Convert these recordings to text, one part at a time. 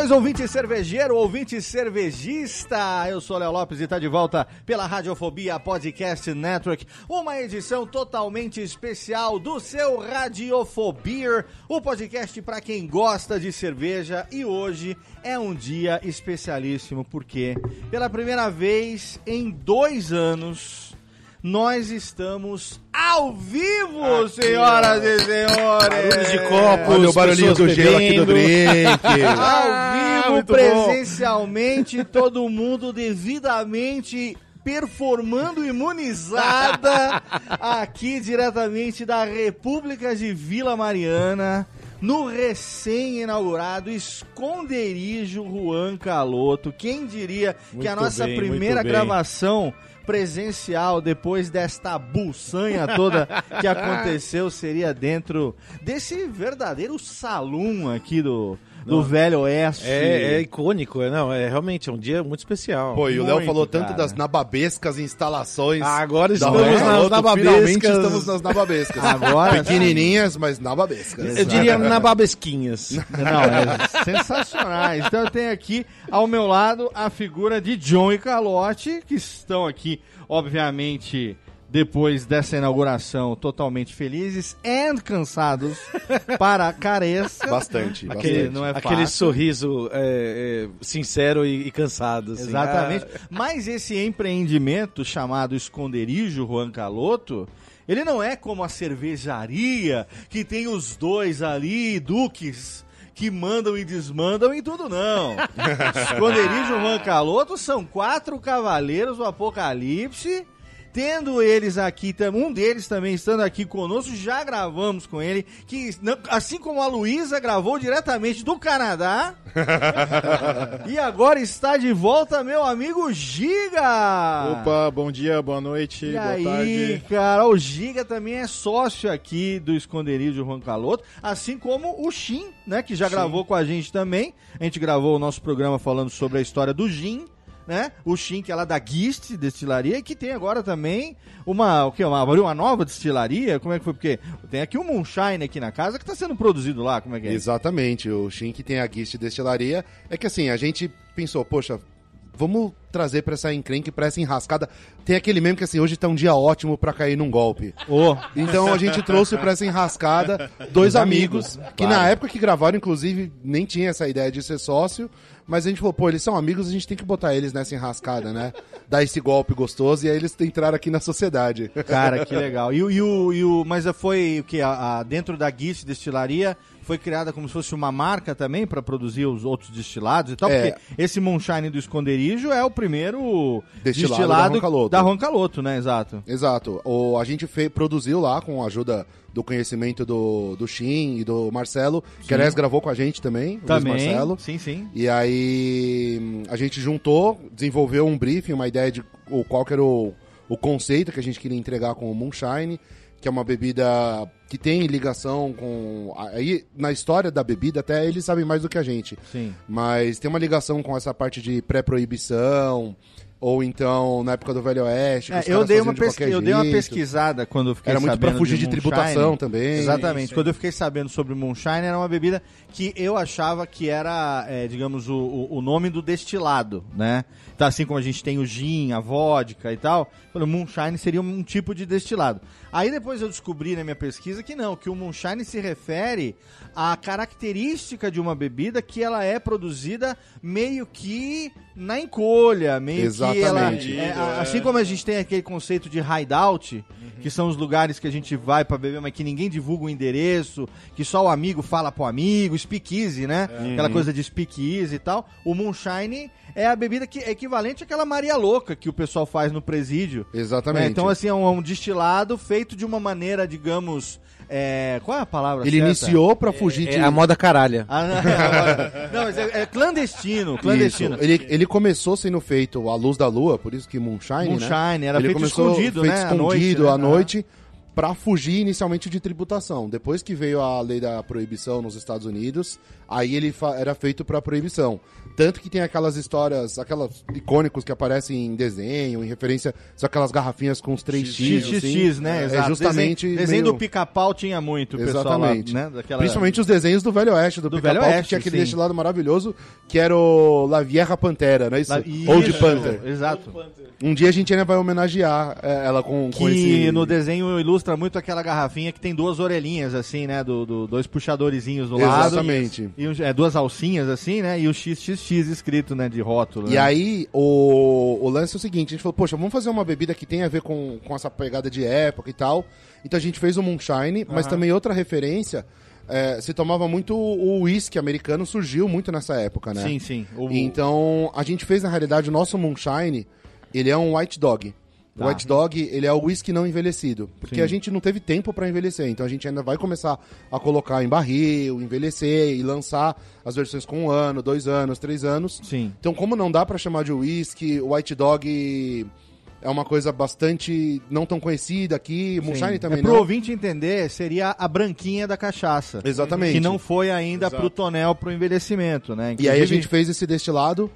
Saudações, ouvinte cervejeiro, ouvinte cervejista. Eu sou Léo Lopes e está de volta pela Radiofobia Podcast Network, uma edição totalmente especial do seu Radiofobia, o podcast para quem gosta de cerveja. E hoje é um dia especialíssimo porque, pela primeira vez em dois anos, nós estamos ao vivo, aqui, senhoras ó. e senhores! Barulhos de copo, Olha o barulhinho do gelo aqui do drink. ao vivo, presencialmente, bom. todo mundo devidamente performando imunizada aqui diretamente da República de Vila Mariana no recém-inaugurado esconderijo Juan Caloto. Quem diria muito que a nossa bem, primeira gravação presencial depois desta buçanha toda que aconteceu seria dentro desse verdadeiro salão aqui do do não, Velho Oeste. É, é icônico, é, não, é realmente é um dia muito especial. Pô, e o Léo falou tanto das nababescas instalações. Ah, agora estamos nas nababescas. Finalmente estamos nas nababescas. Agora, Pequenininhas, mas nababescas. Eu diria nababesquinhas. Não, é sensacionais. Então eu tenho aqui ao meu lado a figura de John e Calote, que estão aqui, obviamente depois dessa inauguração totalmente felizes e cansados para a careça. Bastante, aquele, bastante. Não é aquele sorriso é, é, sincero e, e, cansado. Assim. Exatamente. Ah. Mas esse empreendimento chamado Esconderijo Juan Caloto, ele não é como a cervejaria que tem os dois ali, duques que mandam e desmandam em tudo, não. Esconderijo Juan Caloto são quatro cavaleiros do Apocalipse tendo eles aqui, um deles também estando aqui conosco, já gravamos com ele, que assim como a Luísa gravou diretamente do Canadá, e agora está de volta meu amigo Giga! Opa, bom dia, boa noite, e boa aí, tarde. cara, o Giga também é sócio aqui do Esconderijo Juan Caloto, assim como o Shin, né, que já gravou com a gente também, a gente gravou o nosso programa falando sobre a história do Gin, né? O Shin, que é lá da Gist Destilaria, que tem agora também uma, o que, uma, uma nova destilaria, como é que foi? Porque tem aqui um Moonshine aqui na casa que está sendo produzido lá, como é que é? Exatamente, o Shin que tem a Gist Destilaria, é que assim, a gente pensou, poxa, vamos trazer pra essa encrenque, pra essa enrascada. Tem aquele meme que assim, hoje tá um dia ótimo pra cair num golpe. Oh. Então a gente trouxe pra essa enrascada dois amigos, amigos, que claro. na época que gravaram, inclusive, nem tinha essa ideia de ser sócio. Mas a gente falou, pô, eles são amigos, a gente tem que botar eles nessa enrascada, né? Dar esse golpe gostoso e aí eles entraram aqui na sociedade. Cara, que legal. E, e, o, e o, mas foi o que? A, a, dentro da Guice Destilaria foi criada como se fosse uma marca também para produzir os outros destilados e tal, é. porque esse Moonshine do Esconderijo é o primeiro destilado, destilado da Roncaloto, da Roncaloto né? Exato. Exato. O, a gente fez, produziu lá com a ajuda do conhecimento do, do Shin e do Marcelo, sim. que aliás gravou com a gente também, também, o Marcelo. Sim, sim. E aí a gente juntou, desenvolveu um briefing, uma ideia de o, qual era o, o conceito que a gente queria entregar com o Moonshine que é uma bebida que tem ligação com. Aí, na história da bebida, até eles sabem mais do que a gente. Sim. Mas tem uma ligação com essa parte de pré-proibição. Ou então, na época do Velho Oeste. que É, eu, dei uma de qualquer eu dei uma pesquisada quando eu fiquei Era muito sabendo pra fugir de, Moonshine. tributação também. Exatamente. Quando eu fiquei sabendo sobre o Moonshine, era uma bebida que eu achava que era, é, digamos, o, o, nome do destilado, né? Então, assim como a gente tem o gin, a vodka e tal, o Moonshine seria um tipo de destilado. Aí depois eu descobri na minha pesquisa que não, que o Moonshine se refere à característica de uma bebida que ela é produzida meio que na encolha, meio que ela... É, assim como a gente tem aquele conceito de hideout, que são os lugares que a gente vai pra beber, mas que ninguém divulga o endereço, que só o amigo fala pro amigo, speakeasy, né? Aquela coisa de speakeasy e tal. O moonshine é a bebida que é equivalente àquela Maria Louca que o pessoal faz no presídio. Exatamente. É, então, assim, é um, é um destilado feito de uma maneira, digamos... é, qual é a palavra Ele certa? iniciou pra fugir É de. a moda caralha. Ah, não, não, mas é, é clandestino, clandestino. Isso. Ele, ele começou sendo feito à luz da lua, por isso que Moonshine, né? Moonshine, era ele feito escondido, feito né? à escondido noite, à né? noite, pra fugir inicialmente de tributação. Depois que veio a lei da proibição nos Estados Unidos, aí ele era feito pra proibição. Tanto que tem aquelas histórias, aquelas icônicos que aparecem em desenho, em referência, são aquelas garrafinhas com os três X, XXX, assim. né? É Exato. justamente Desenho, desenho meio- do pica-pau tinha muito, pessoal Exatamente. lá, né? Daquela... Principalmente os desenhos do Velho Oeste, do, Do Pica-Pau, que tinha aquele sim. destilado maravilhoso, que era o La Vieja Pantera, não é isso? Old Isso, Panther. Exato. Um dia a gente ainda vai homenagear é, ela com, com Que esse... no desenho ilustra muito aquela garrafinha que tem duas orelhinhas, assim, né? Do, do- dois puxadorzinhos do lado. Exatamente. E é, duas alcinhas, assim, né? E o XXX escrito, né? De rótulo. E né? aí, o, o lance é o seguinte, a gente falou, poxa, vamos fazer uma bebida que tenha a ver com, com essa pegada de época e tal. Então a gente fez o Moonshine, mas também outra referência, é, se tomava muito o whisky americano, surgiu muito nessa época, né? Sim, sim. O- Então, a gente fez, na realidade, o nosso Moonshine, ele é um White Dog. Tá. O White Dog, ele é o whisky não envelhecido. Porque Sim. a gente não teve tempo para envelhecer. Então, a gente ainda vai começar a colocar em barril, envelhecer e lançar as versões com um ano, dois anos, três anos. Sim. Então, como não dá para chamar de whisky, o White Dog é uma coisa bastante não tão conhecida aqui. Moonshine Sim. também é, Pro não. ouvinte entender, seria a branquinha da cachaça. Exatamente. Que não foi ainda pro tonel, pro envelhecimento, né? E aí a Inclusive- gente fez esse destilado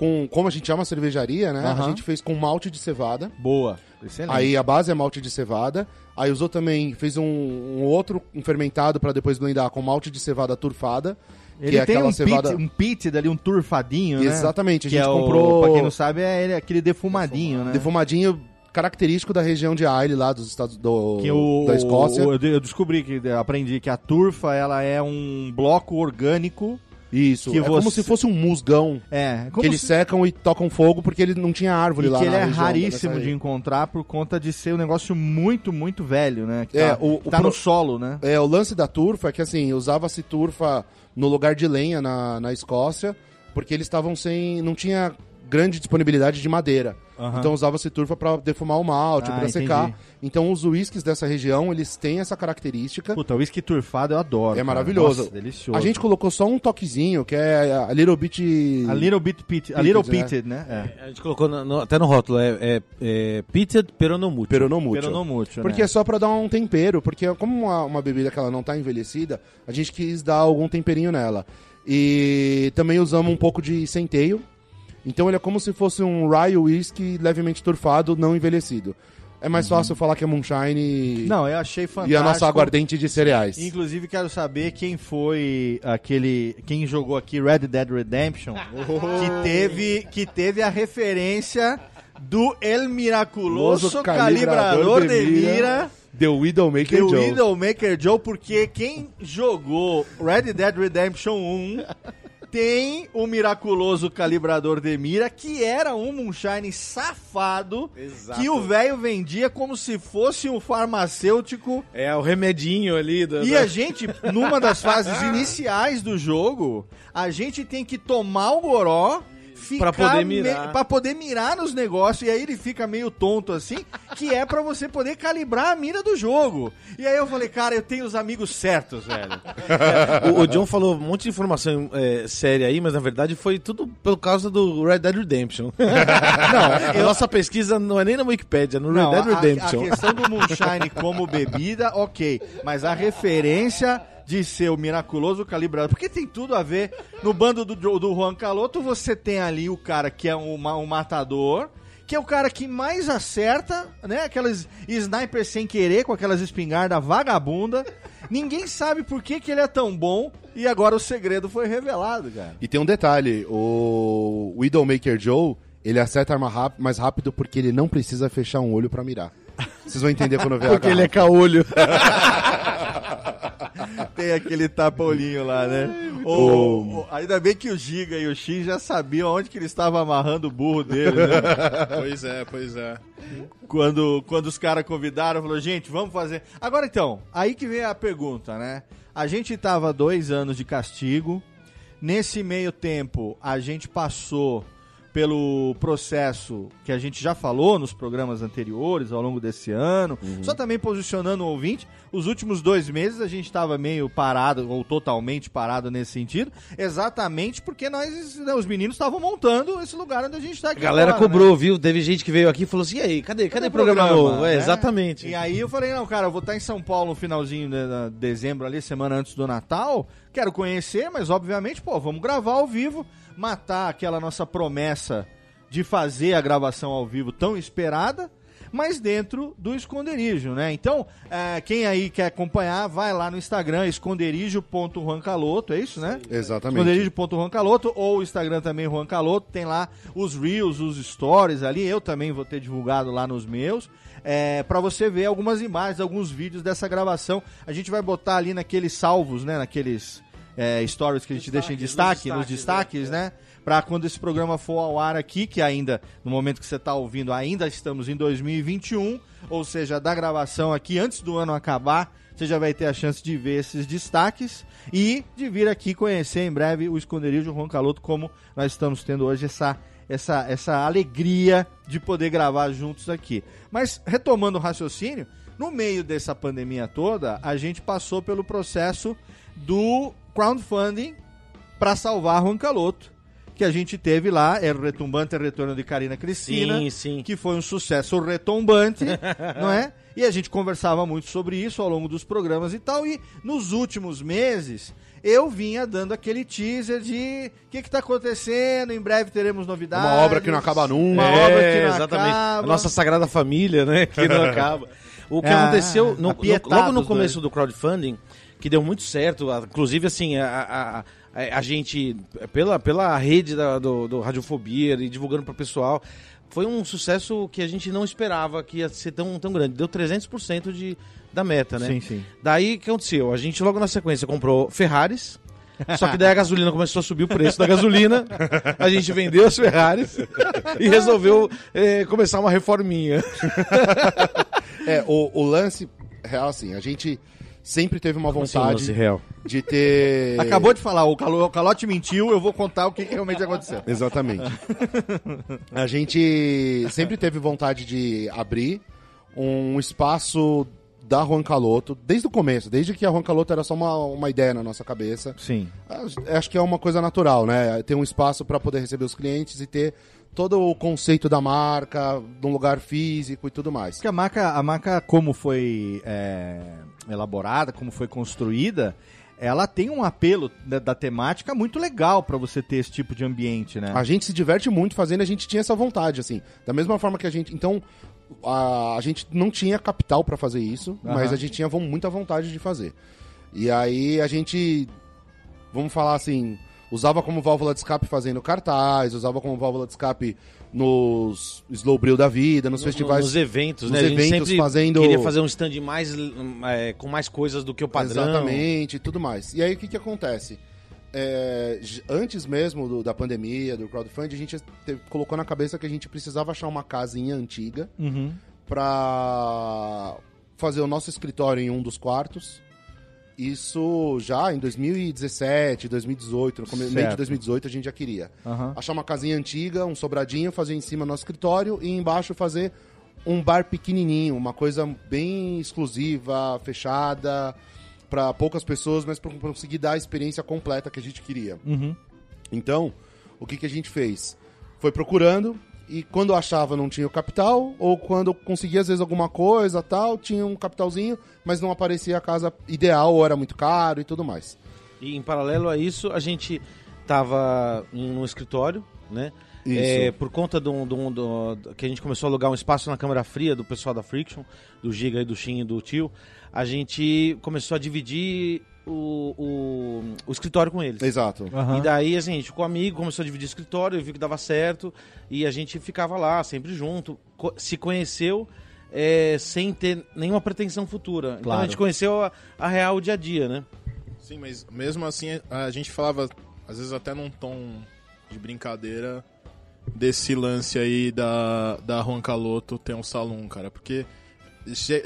com, como a gente é uma cervejaria, né? Aham. A gente fez com malte de cevada. Boa. Excelente. Aí a base é malte de cevada. Aí usou também, fez um, um outro um fermentado para depois blendar com malte de cevada turfada. Ele que é tem um, cevada. pit, um pit dali, um turfadinho, né? Exatamente, a gente é o- comprou- Pra quem não sabe, é ele, aquele defumadinho, né? Defumadinho característico da região de Aile lá dos Estados do, Que o, da Escócia. o- eu de- eu descobri que aprendi que a turfa ela é um bloco orgânico. Isso. que é como você- se fosse um musgão. É, como que eles se- secam e tocam fogo porque ele não tinha árvore e lá que ele é raríssimo de encontrar por conta de ser um negócio muito, muito velho, né? Que É, tá, o tá pro- no solo, né? É, o lance da turfa é que assim, usava-se turfa no lugar de lenha na, na Escócia, porque eles estavam sem. não tinha grande disponibilidade de madeira. Aham. Então usava-se turfa para defumar o malte, Ah, para secar. Então os whiskies dessa região, eles têm essa característica. Puta, o whisky turfado eu adoro. é cara. maravilhoso. Nossa, delicioso. A gente colocou só um toquezinho, que é a Little Bit. A little bit pit, a little Pitted, pitted, né? É. A gente colocou no- no- até no rótulo, é, é, é pitted peronomútil. Peronomútil. Peronomútil, Porque né? é só pra dar um tempero, porque como uma, uma bebida que ela não tá envelhecida, a gente quis dar algum temperinho nela. E também usamos um pouco de centeio. Então ele é como se fosse um rye whisky levemente turfado, não envelhecido. É mais fácil falar que é moonshine Não, eu achei fantástico. e a nossa aguardente de cereais. Inclusive, quero saber quem foi aquele. Quem jogou aqui Red Dead Redemption. que, teve, que teve a referência do El Miraculoso Famoso Calibrador de Mira. The Widowmaker The Joe. Widowmaker Joe, porque quem jogou Red Dead Redemption 1 tem o miraculoso calibrador de mira, que era um moonshine safado, que o velho vendia como se fosse um farmacêutico É o remedinho ali. Do, e a gente, numa das fases iniciais do jogo, a gente tem que tomar o goró. Pra poder me- mirar. pra poder mirar nos negócios, e aí ele fica meio tonto assim, que é pra você poder calibrar a mira do jogo. E aí eu falei, cara, eu tenho os amigos certos, velho. o, o John falou um monte de informação é, séria aí, mas na verdade foi tudo por causa do Red Dead Redemption. não, a nossa pesquisa não é nem na Wikipedia, é no Red Não, Dead a- a, Redemption. questão do moonshine como bebida, ok, mas a referência de ser o miraculoso calibrador, porque tem tudo a ver. No bando do, do Juan Caloto, você tem ali o cara que é um, um matador que é o cara que mais acerta, né? Aquelas snipers sem querer, com aquelas espingardas vagabunda. Ninguém sabe por que, que ele é tão bom e agora o segredo foi revelado, cara. E tem um detalhe, o Widowmaker Joe, ele acerta a arma mais rápido porque ele não precisa fechar um olho pra mirar. Vocês vão entender quando eu ver a Porque ele é caolho. Tem aquele tapa-olhinho lá, né? O- o- ainda bem que o Giga e o X já sabiam onde que ele estava amarrando o burro dele, né? Pois é, pois é. quando, quando os caras convidaram, falou, gente, vamos fazer. Agora então, aí que vem a pergunta, né? A gente tava dois anos de castigo. Nesse meio tempo, a gente passou pelo processo que a gente já falou nos programas anteriores ao longo desse ano. Só também posicionando o ouvinte, os últimos dois meses a gente estava meio parado, ou totalmente parado nesse sentido, exatamente porque nós, né, os meninos estavam montando esse lugar onde a gente está A aqui. galera agora, né? cobrou, viu? Teve gente que veio aqui e falou assim: e aí, cadê, cadê, o programa, novo? É, né? exatamente. E aí eu falei, não, cara, eu vou estar em São Paulo no finalzinho de dezembro ali, semana antes do Natal. Quero conhecer, mas obviamente, pô, vamos gravar ao vivo, matar aquela nossa promessa de fazer a gravação ao vivo tão esperada, mas dentro do esconderijo, né? Então, é, quem aí quer acompanhar, vai lá no Instagram, esconderijo.juancaloto, é isso, né? Exatamente. Esconderijo.juancaloto ou o Instagram também, Juan Caloto. Tem lá os Reels, os Stories ali. Eu também vou ter divulgado lá nos meus. É, para você ver algumas imagens, alguns vídeos dessa gravação. A gente vai botar ali naqueles salvos, né? Naqueles é, stories que a gente deixa em destaque, nos destaques, né? Pra quando esse programa for ao ar aqui, que ainda, no momento que você tá ouvindo, ainda estamos em 2021, ou seja, da gravação aqui, antes do ano acabar, você já vai ter a chance de ver esses destaques e de vir aqui conhecer em breve o esconderijo Juan Caloto, como nós estamos tendo hoje essa, essa, essa alegria de poder gravar juntos aqui. Mas retomando o raciocínio, no meio dessa pandemia toda, a gente passou pelo processo do crowdfunding para salvar Juan Caloto. Que a gente teve lá, era o retumbante retorno de Karina Cristina Sim, sim. que foi um sucesso retumbante, não é? E a gente conversava muito sobre isso ao longo dos programas e tal. E nos últimos meses eu vinha dando aquele teaser de o que, que tá acontecendo, em breve teremos novidades. Uma obra que não acaba nunca. Uma É, obra que não exatamente. acaba. A nossa Sagrada Família, né? Que não acaba. O que É, aconteceu no- no- logo no dois. começo do crowdfunding, que deu muito certo, inclusive assim, a, a, a- a gente, pela, pela rede da, do, do Radiofobia e divulgando para o pessoal, foi um sucesso que a gente não esperava que ia ser tão, tão grande. Deu 300% de, da meta, né? Sim, sim. Daí o que aconteceu? A gente logo na sequência comprou Ferraris. Só que daí a gasolina começou a subir o preço da gasolina. A gente vendeu as Ferraris e resolveu eh, começar uma reforminha. É, o, o lance real, assim, a gente sempre teve uma vontade real. de ter. Acabou de falar, o, Calo, o Calote mentiu, eu vou contar o que, que realmente aconteceu. Exatamente. a gente sempre teve vontade de abrir um espaço da Juan Caloto, desde o começo, desde que a Juan Caloto era só uma, uma ideia na nossa cabeça. Sim. Acho que é uma coisa natural, né? Ter um espaço para poder receber os clientes e ter todo o conceito da marca, de um lugar físico e tudo mais. Porque a marca, a marca como foi é, elaborada, como foi construída, ela tem um apelo da, da temática muito legal pra você ter esse tipo de ambiente, né? A gente se diverte muito fazendo, a gente tinha essa vontade, assim. Da mesma forma que a gente. Então, a, a gente não tinha capital pra fazer isso, Aham. mas a gente tinha muita vontade de fazer. E aí a gente. Vamos falar assim. Usava como válvula de escape fazendo cartaz, usava como válvula de escape nos Slowbril da vida, nos festivais. Nos eventos, nos né? a gente eventos fazendo- queria fazer um stand mais, é, com mais coisas do que o padrão. Exatamente, e tudo mais. E aí o que, que acontece? É, antes mesmo do- da pandemia, do crowdfunding, a gente te- colocou na cabeça que a gente precisava achar uma casinha antiga Uhum. pra fazer o nosso escritório em um dos quartos. Isso já em 2017, 2018, no come- meio de 2018 a gente já queria. Aham. Achar uma casinha antiga, um sobradinho, fazer em cima nosso escritório e embaixo fazer um bar pequenininho, uma coisa bem exclusiva, fechada, para poucas pessoas, mas para conseguir dar a experiência completa que a gente queria. Uhum. Então, o que, que a gente fez? Foi procurando e quando achava não tinha o capital, ou quando conseguia às vezes alguma coisa tal, tinha um capitalzinho, mas não aparecia a casa ideal, ou era muito caro e tudo mais. E em paralelo a isso, a gente tava em um escritório, né? É, por conta do, do- do- do- que a gente começou a alugar um espaço na Câmara Fria do pessoal da Friction, do Giga e do Shin e do Tio, a gente começou a dividir o, o, o escritório com eles. Exato. Aham. E daí, assim, a gente ficou amigo, começou a dividir o escritório, eu vi que dava certo, e a gente ficava lá, sempre junto, co- se conheceu é, sem ter nenhuma pretensão futura. Então Claro. a gente conheceu a, a real o dia a dia, né? Sim, mas mesmo assim a gente falava, às vezes até num tom de brincadeira, desse lance aí da, da Juan Caloto ter um salão, cara. Porque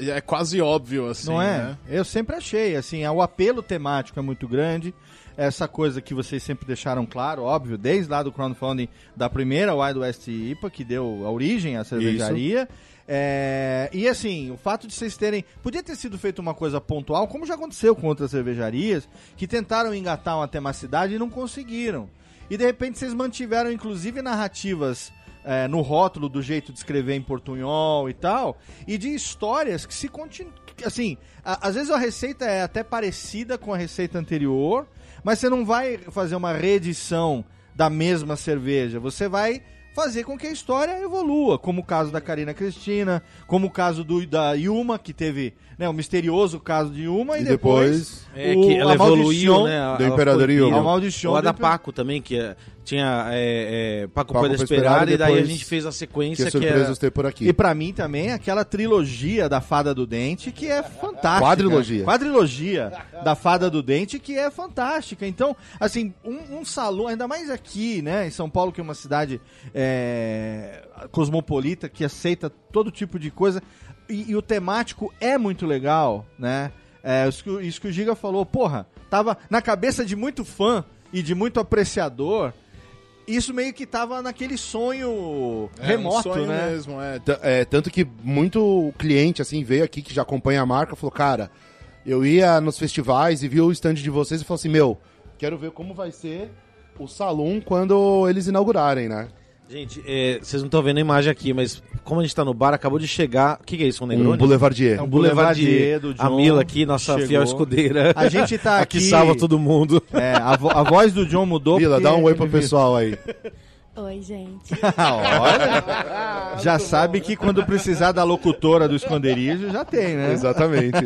é quase óbvio, assim, Não é? né? Eu sempre achei, assim, o apelo temático é muito grande. Essa coisa que vocês sempre deixaram claro, óbvio, desde lá do crowdfunding da primeira Wild West IPA, que deu a origem à cervejaria. É, e assim, o fato de vocês terem. Podia ter sido feito uma coisa pontual, como já aconteceu com outras cervejarias, que tentaram engatar uma temacidade e não conseguiram. E de repente vocês mantiveram, inclusive, narrativas é, no rótulo do jeito de escrever em portunhol e tal, e de histórias que se continuam. Assim, a- às vezes a receita é até parecida com a receita anterior, mas você não vai fazer uma reedição da mesma cerveja. Você vai fazer com que a história evolua, como o caso da Karina Cristina, como o caso do, da Yuma, que teve né, o misterioso caso de Yuma, e, E depois, depois É, o- que ela a evoluiu, Maldição né? a- do Imperador Yuma. A Maldição O da Paco também, que é- tinha é, é, Paco, Paco Pode Esperar, e daí a gente fez a que sequência que, surpresas é... ter por aqui. E pra mim também aquela trilogia da Fada do Dente que é fantástica. Quadrilogia. Quadrilogia da Fada do Dente que é fantástica. Então, assim, um, um salão, ainda mais aqui, né, em São Paulo, que é uma cidade é, cosmopolita, que aceita todo tipo de coisa. E, e o temático é muito legal, né? É, isso, que, o- isso que o Giga falou, porra, tava na cabeça de muito fã e de muito apreciador. Isso meio que tava naquele sonho É, remoto, um sonho né? mesmo, é. É, tanto que muito cliente assim veio aqui que já acompanha a marca falou, cara, eu ia nos festivais e vi o stand de vocês e falou assim, meu, quero ver como vai ser o salão quando eles inaugurarem, né? Gente, é, vocês não estão vendo a imagem aqui, mas como a gente tá no bar, acabou de chegar... O que, que é isso, um Um Negroni? Boulevardier. É um Boulevardier. Boulevardier do A John Mila aqui, nossa chegou. fiel escudeira. A gente tá aqui aqui- salva todo mundo. É, a, vo- a voz do John mudou. Porque dá um oi pro pessoal aí. Oi, gente. Olha, já sabe que quando precisar da locutora do esconderijo, já tem, né? Exatamente.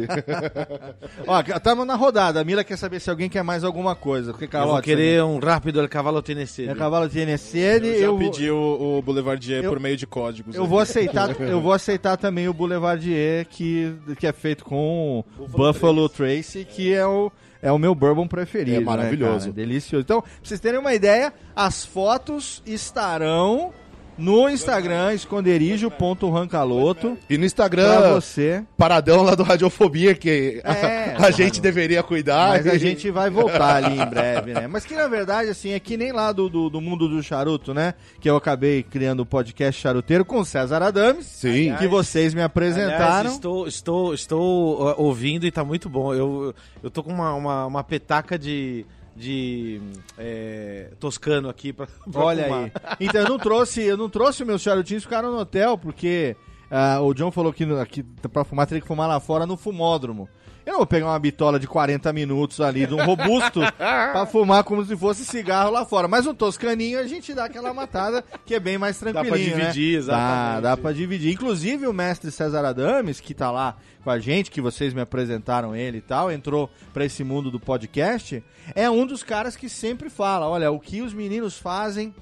Ó, estamos na rodada. A Mila quer saber se alguém quer mais alguma coisa. Porque, Eu Carlote, vou querer um rápido El Cavalo Tennessee. É cavalo NSN. Eu já Eu, vou- pedi o, o Boulevardier eu- por meio de códigos. eu aí. vou aceitar, eu vou aceitar também o Boulevardier, que, que é feito com Buffalo, Trace, que é o, é o meu bourbon preferido. É né, maravilhoso. cara? Delicioso. Então, pra vocês terem uma ideia, as fotos estarão no Instagram, esconderijo.rancaloto. E no Pra Instagram, você. paradão lá do Radiofobia, que a- É, a, gente deveria cuidar. Mas a e- gente vai voltar ali em breve, né? Mas que na verdade, assim, é que nem lá do, do, do mundo do charuto, né? Que eu acabei criando o podcast charuteiro com o César Adames. Sim. Que vocês me apresentaram. Aliás, estou, estou, estou ouvindo e tá muito bom. Eu, eu tô com uma, uma, uma petaca de, de é, toscano aqui pra Olha fumar. aí. Então eu não trouxe, eu não trouxe meus charutinhos, ficaram no hotel, porque ah, o John falou que aqui pra fumar teria que fumar lá fora no fumódromo. Eu não vou pegar uma bitola de 40 minutos ali de um robusto pra fumar como se fosse cigarro lá fora. Mas um toscaninho a gente dá aquela matada que é bem mais pra tranquilinho, dividir, né? exatamente. Dá, dá pra dividir. Inclusive o mestre César Adames, que tá lá com a gente, que vocês me apresentaram ele e tal, entrou pra esse mundo do podcast, é um dos caras que sempre fala, olha, o que os meninos fazem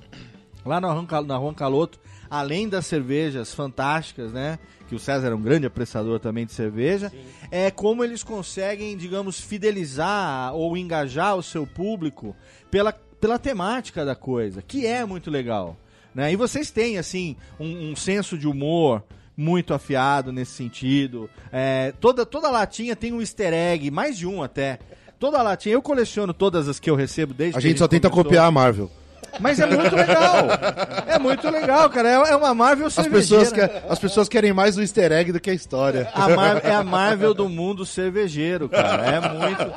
lá na Juan Caloto, além das cervejas fantásticas, né? Que o César é um grande apreciador também de cerveja, é como eles conseguem, digamos, fidelizar ou engajar o seu público pela, pela temática da coisa, que é muito legal. Né? E vocês têm, assim, um, um senso de humor muito afiado nesse sentido. É, toda, toda latinha tem um easter egg, mais de um até. Toda latinha, eu coleciono todas as que eu recebo desde A que gente só tenta começou. copiar a Marvel. Mas é muito legal. É muito legal, cara. É, é uma Marvel As cervejeira. pessoas, que, as pessoas querem mais o easter egg do que a história. A Mar- é a Marvel do mundo cervejeiro, cara. É muito.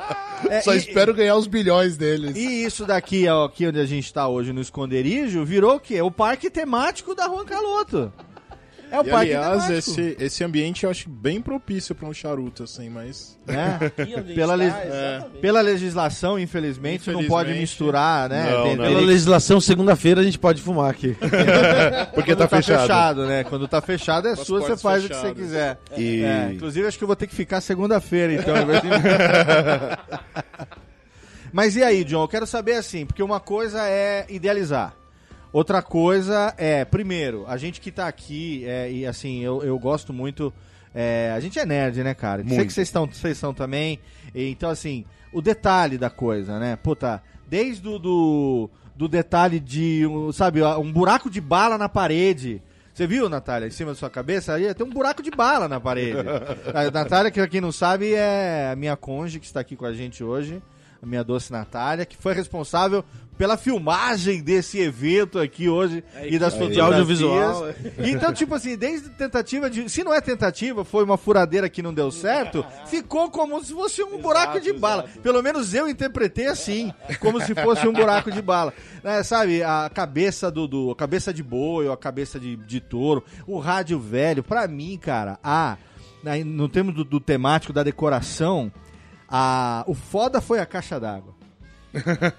É, Só e- espero ganhar os bilhões deles. E isso daqui, ó, aqui onde a gente tá hoje no esconderijo, virou o quê? O parque temático da Juan Caloto. É o E, parque aliás, temático. esse, esse ambiente eu acho bem propício pra um charuto, assim, mas. né? A Pela tá, exatamente. Pela legislação, infelizmente, não Infelizmente. pode misturar, né? Não, Tem- não. Pela legislação, segunda-feira a gente pode fumar aqui. Porque Quando tá fechado. né? Quando tá fechado é as sua, você faz o que você quiser. E- É, inclusive, acho que eu vou ter que ficar segunda-feira, então. Mas e aí, John? Eu quero saber assim, porque uma coisa é idealizar. Outra coisa é, primeiro, a gente que tá aqui, é, e assim, eu, eu gosto muito. é, a gente é nerd, né, cara? Sei Muito. que vocês estão, vocês são também. então, assim, o detalhe da coisa, né? Puta, desde o do, do detalhe de, um, sabe, um buraco de bala na parede. Você viu, Natália, em cima da sua cabeça? Aí tem um buraco de bala na parede. a Natália, que pra quem não sabe, é a minha conge que está aqui com a gente hoje. A minha doce Natália, que foi responsável pela filmagem desse evento aqui hoje e das fotografias. audiovisual. Então, tipo assim, desde tentativa de. Se não é tentativa, foi uma furadeira que não deu certo, ficou como se fosse um buraco de bala. Pelo menos eu interpretei assim, como se fosse um buraco de bala. É, sabe, a cabeça do, do. A cabeça de boi ou a cabeça de, de touro, o rádio velho, pra mim, cara, a. aí, No termo do, do temático da decoração, a, o foda foi a caixa d'água.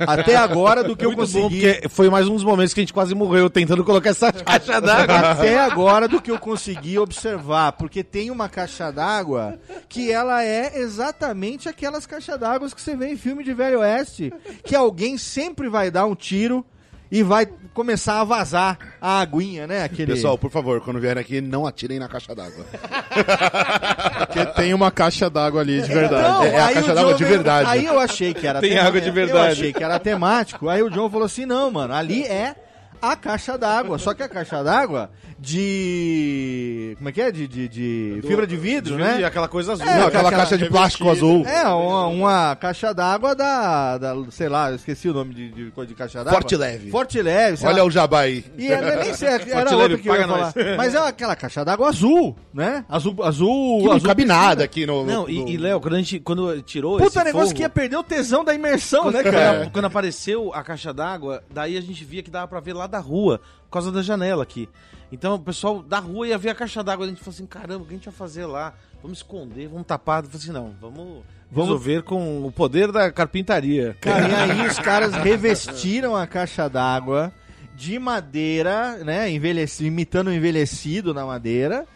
Até agora, do que eu Muito bom, consegui. porque foi mais um dos momentos que a gente quase morreu tentando colocar essa caixa d'água. Até agora do que eu consegui observar, porque tem uma caixa d'água que ela é exatamente aquelas caixas d'água que você vê em filme de Velho Oeste, que alguém sempre vai dar um tiro e vai começar a vazar a aguinha, né? Aquele... Pessoal, por favor, quando vierem aqui, não atirem na caixa d'água. Porque tem uma caixa d'água ali de verdade. Então, É a caixa d'água de verdade. Aí eu achei que era Tem água de Eu verdade. achei que era temático. Aí o John falou assim: não, mano, ali é a caixa d'água. Só que a caixa d'água de. Como é que é? De, de, de fibra de vidro, E né? aquela coisa azul. É, não, aquela aquela caixa de plástico azul. É, uma, uma caixa d'água da, da. Sei lá, eu esqueci o nome de, de, coisa de caixa d'água. Forte leve. Forte leve, sei Olha lá. o jabá aí. E era, nem sei, era Forte leve, que eu ia paga falar. Mas é aquela caixa d'água azul, né? Azul. azul Que não azul cabe piscina. nada aqui no... Não, no- e, e, Léo, quando a gente quando tirou Puta esse negócio forro, que ia perder o tesão da imersão, né, quando, cara? quando apareceu a caixa d'água, daí a gente via que dava pra ver lá da rua, por causa da janela aqui. Então o pessoal da rua ia ver a caixa d'água, a gente falou assim, caramba, o que a gente vai fazer lá? Vamos esconder, vamos tapar. Eu falei assim, não, vamos, Vamos- resolver com o poder da carpintaria. Cara, e aí os caras revestiram a caixa d'água de madeira, né? Envelhecido, imitando o envelhecido na madeira.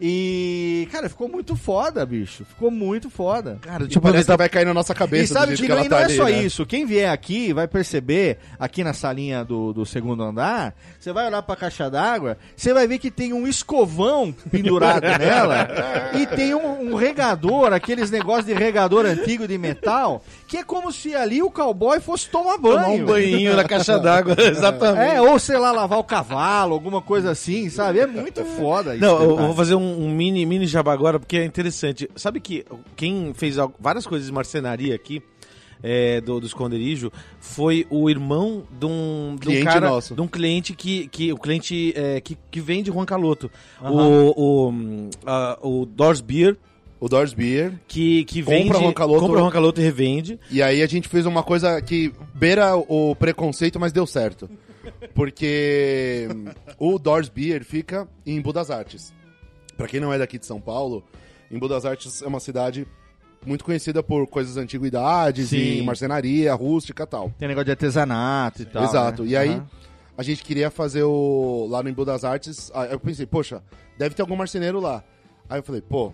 E, cara, ficou muito foda, bicho. Ficou muito foda. Cara, tipo, parece que vai cair na nossa cabeça E sabe jeito que e não tá é ali, só né? isso. Quem vier aqui vai perceber, aqui na salinha do, do segundo andar, você vai olhar pra caixa d'água, você vai ver que tem um escovão pendurado nela e tem um, um regador, aqueles negócios de regador antigo de metal, que é como se ali o cowboy fosse tomar banho. tomar um banhinho na caixa d'água, exatamente. É, ou sei lá, lavar o cavalo, alguma coisa assim, sabe? É muito foda isso. Não, eu vou fazer um, um mini, mini jabá agora, porque é interessante. Sabe que quem fez várias coisas de marcenaria aqui, é, do, do esconderijo, foi o irmão de um, de um Cliente cara, nosso. de um cliente que, que o cliente é, que, que vende Juan Caloto. O, o, hum, a- o Dors Beer, O Doors Beer. que, que Compra vende... Juan Caloto. compra Juan Caloto e revende. E aí a gente fez uma coisa que beira o preconceito, mas deu certo. Porque o Doors Beer fica em Budas Artes. Pra quem não é daqui de São Paulo, em Budas Artes é uma cidade muito conhecida por coisas de antiguidades Sim. e marcenaria, rústica e tal. Tem negócio de artesanato e tal. Exato. né? E aí, Aham. a gente queria fazer o. Lá no Embu das Artes. aí Eu pensei, poxa, deve ter algum marceneiro lá. Aí eu falei, pô,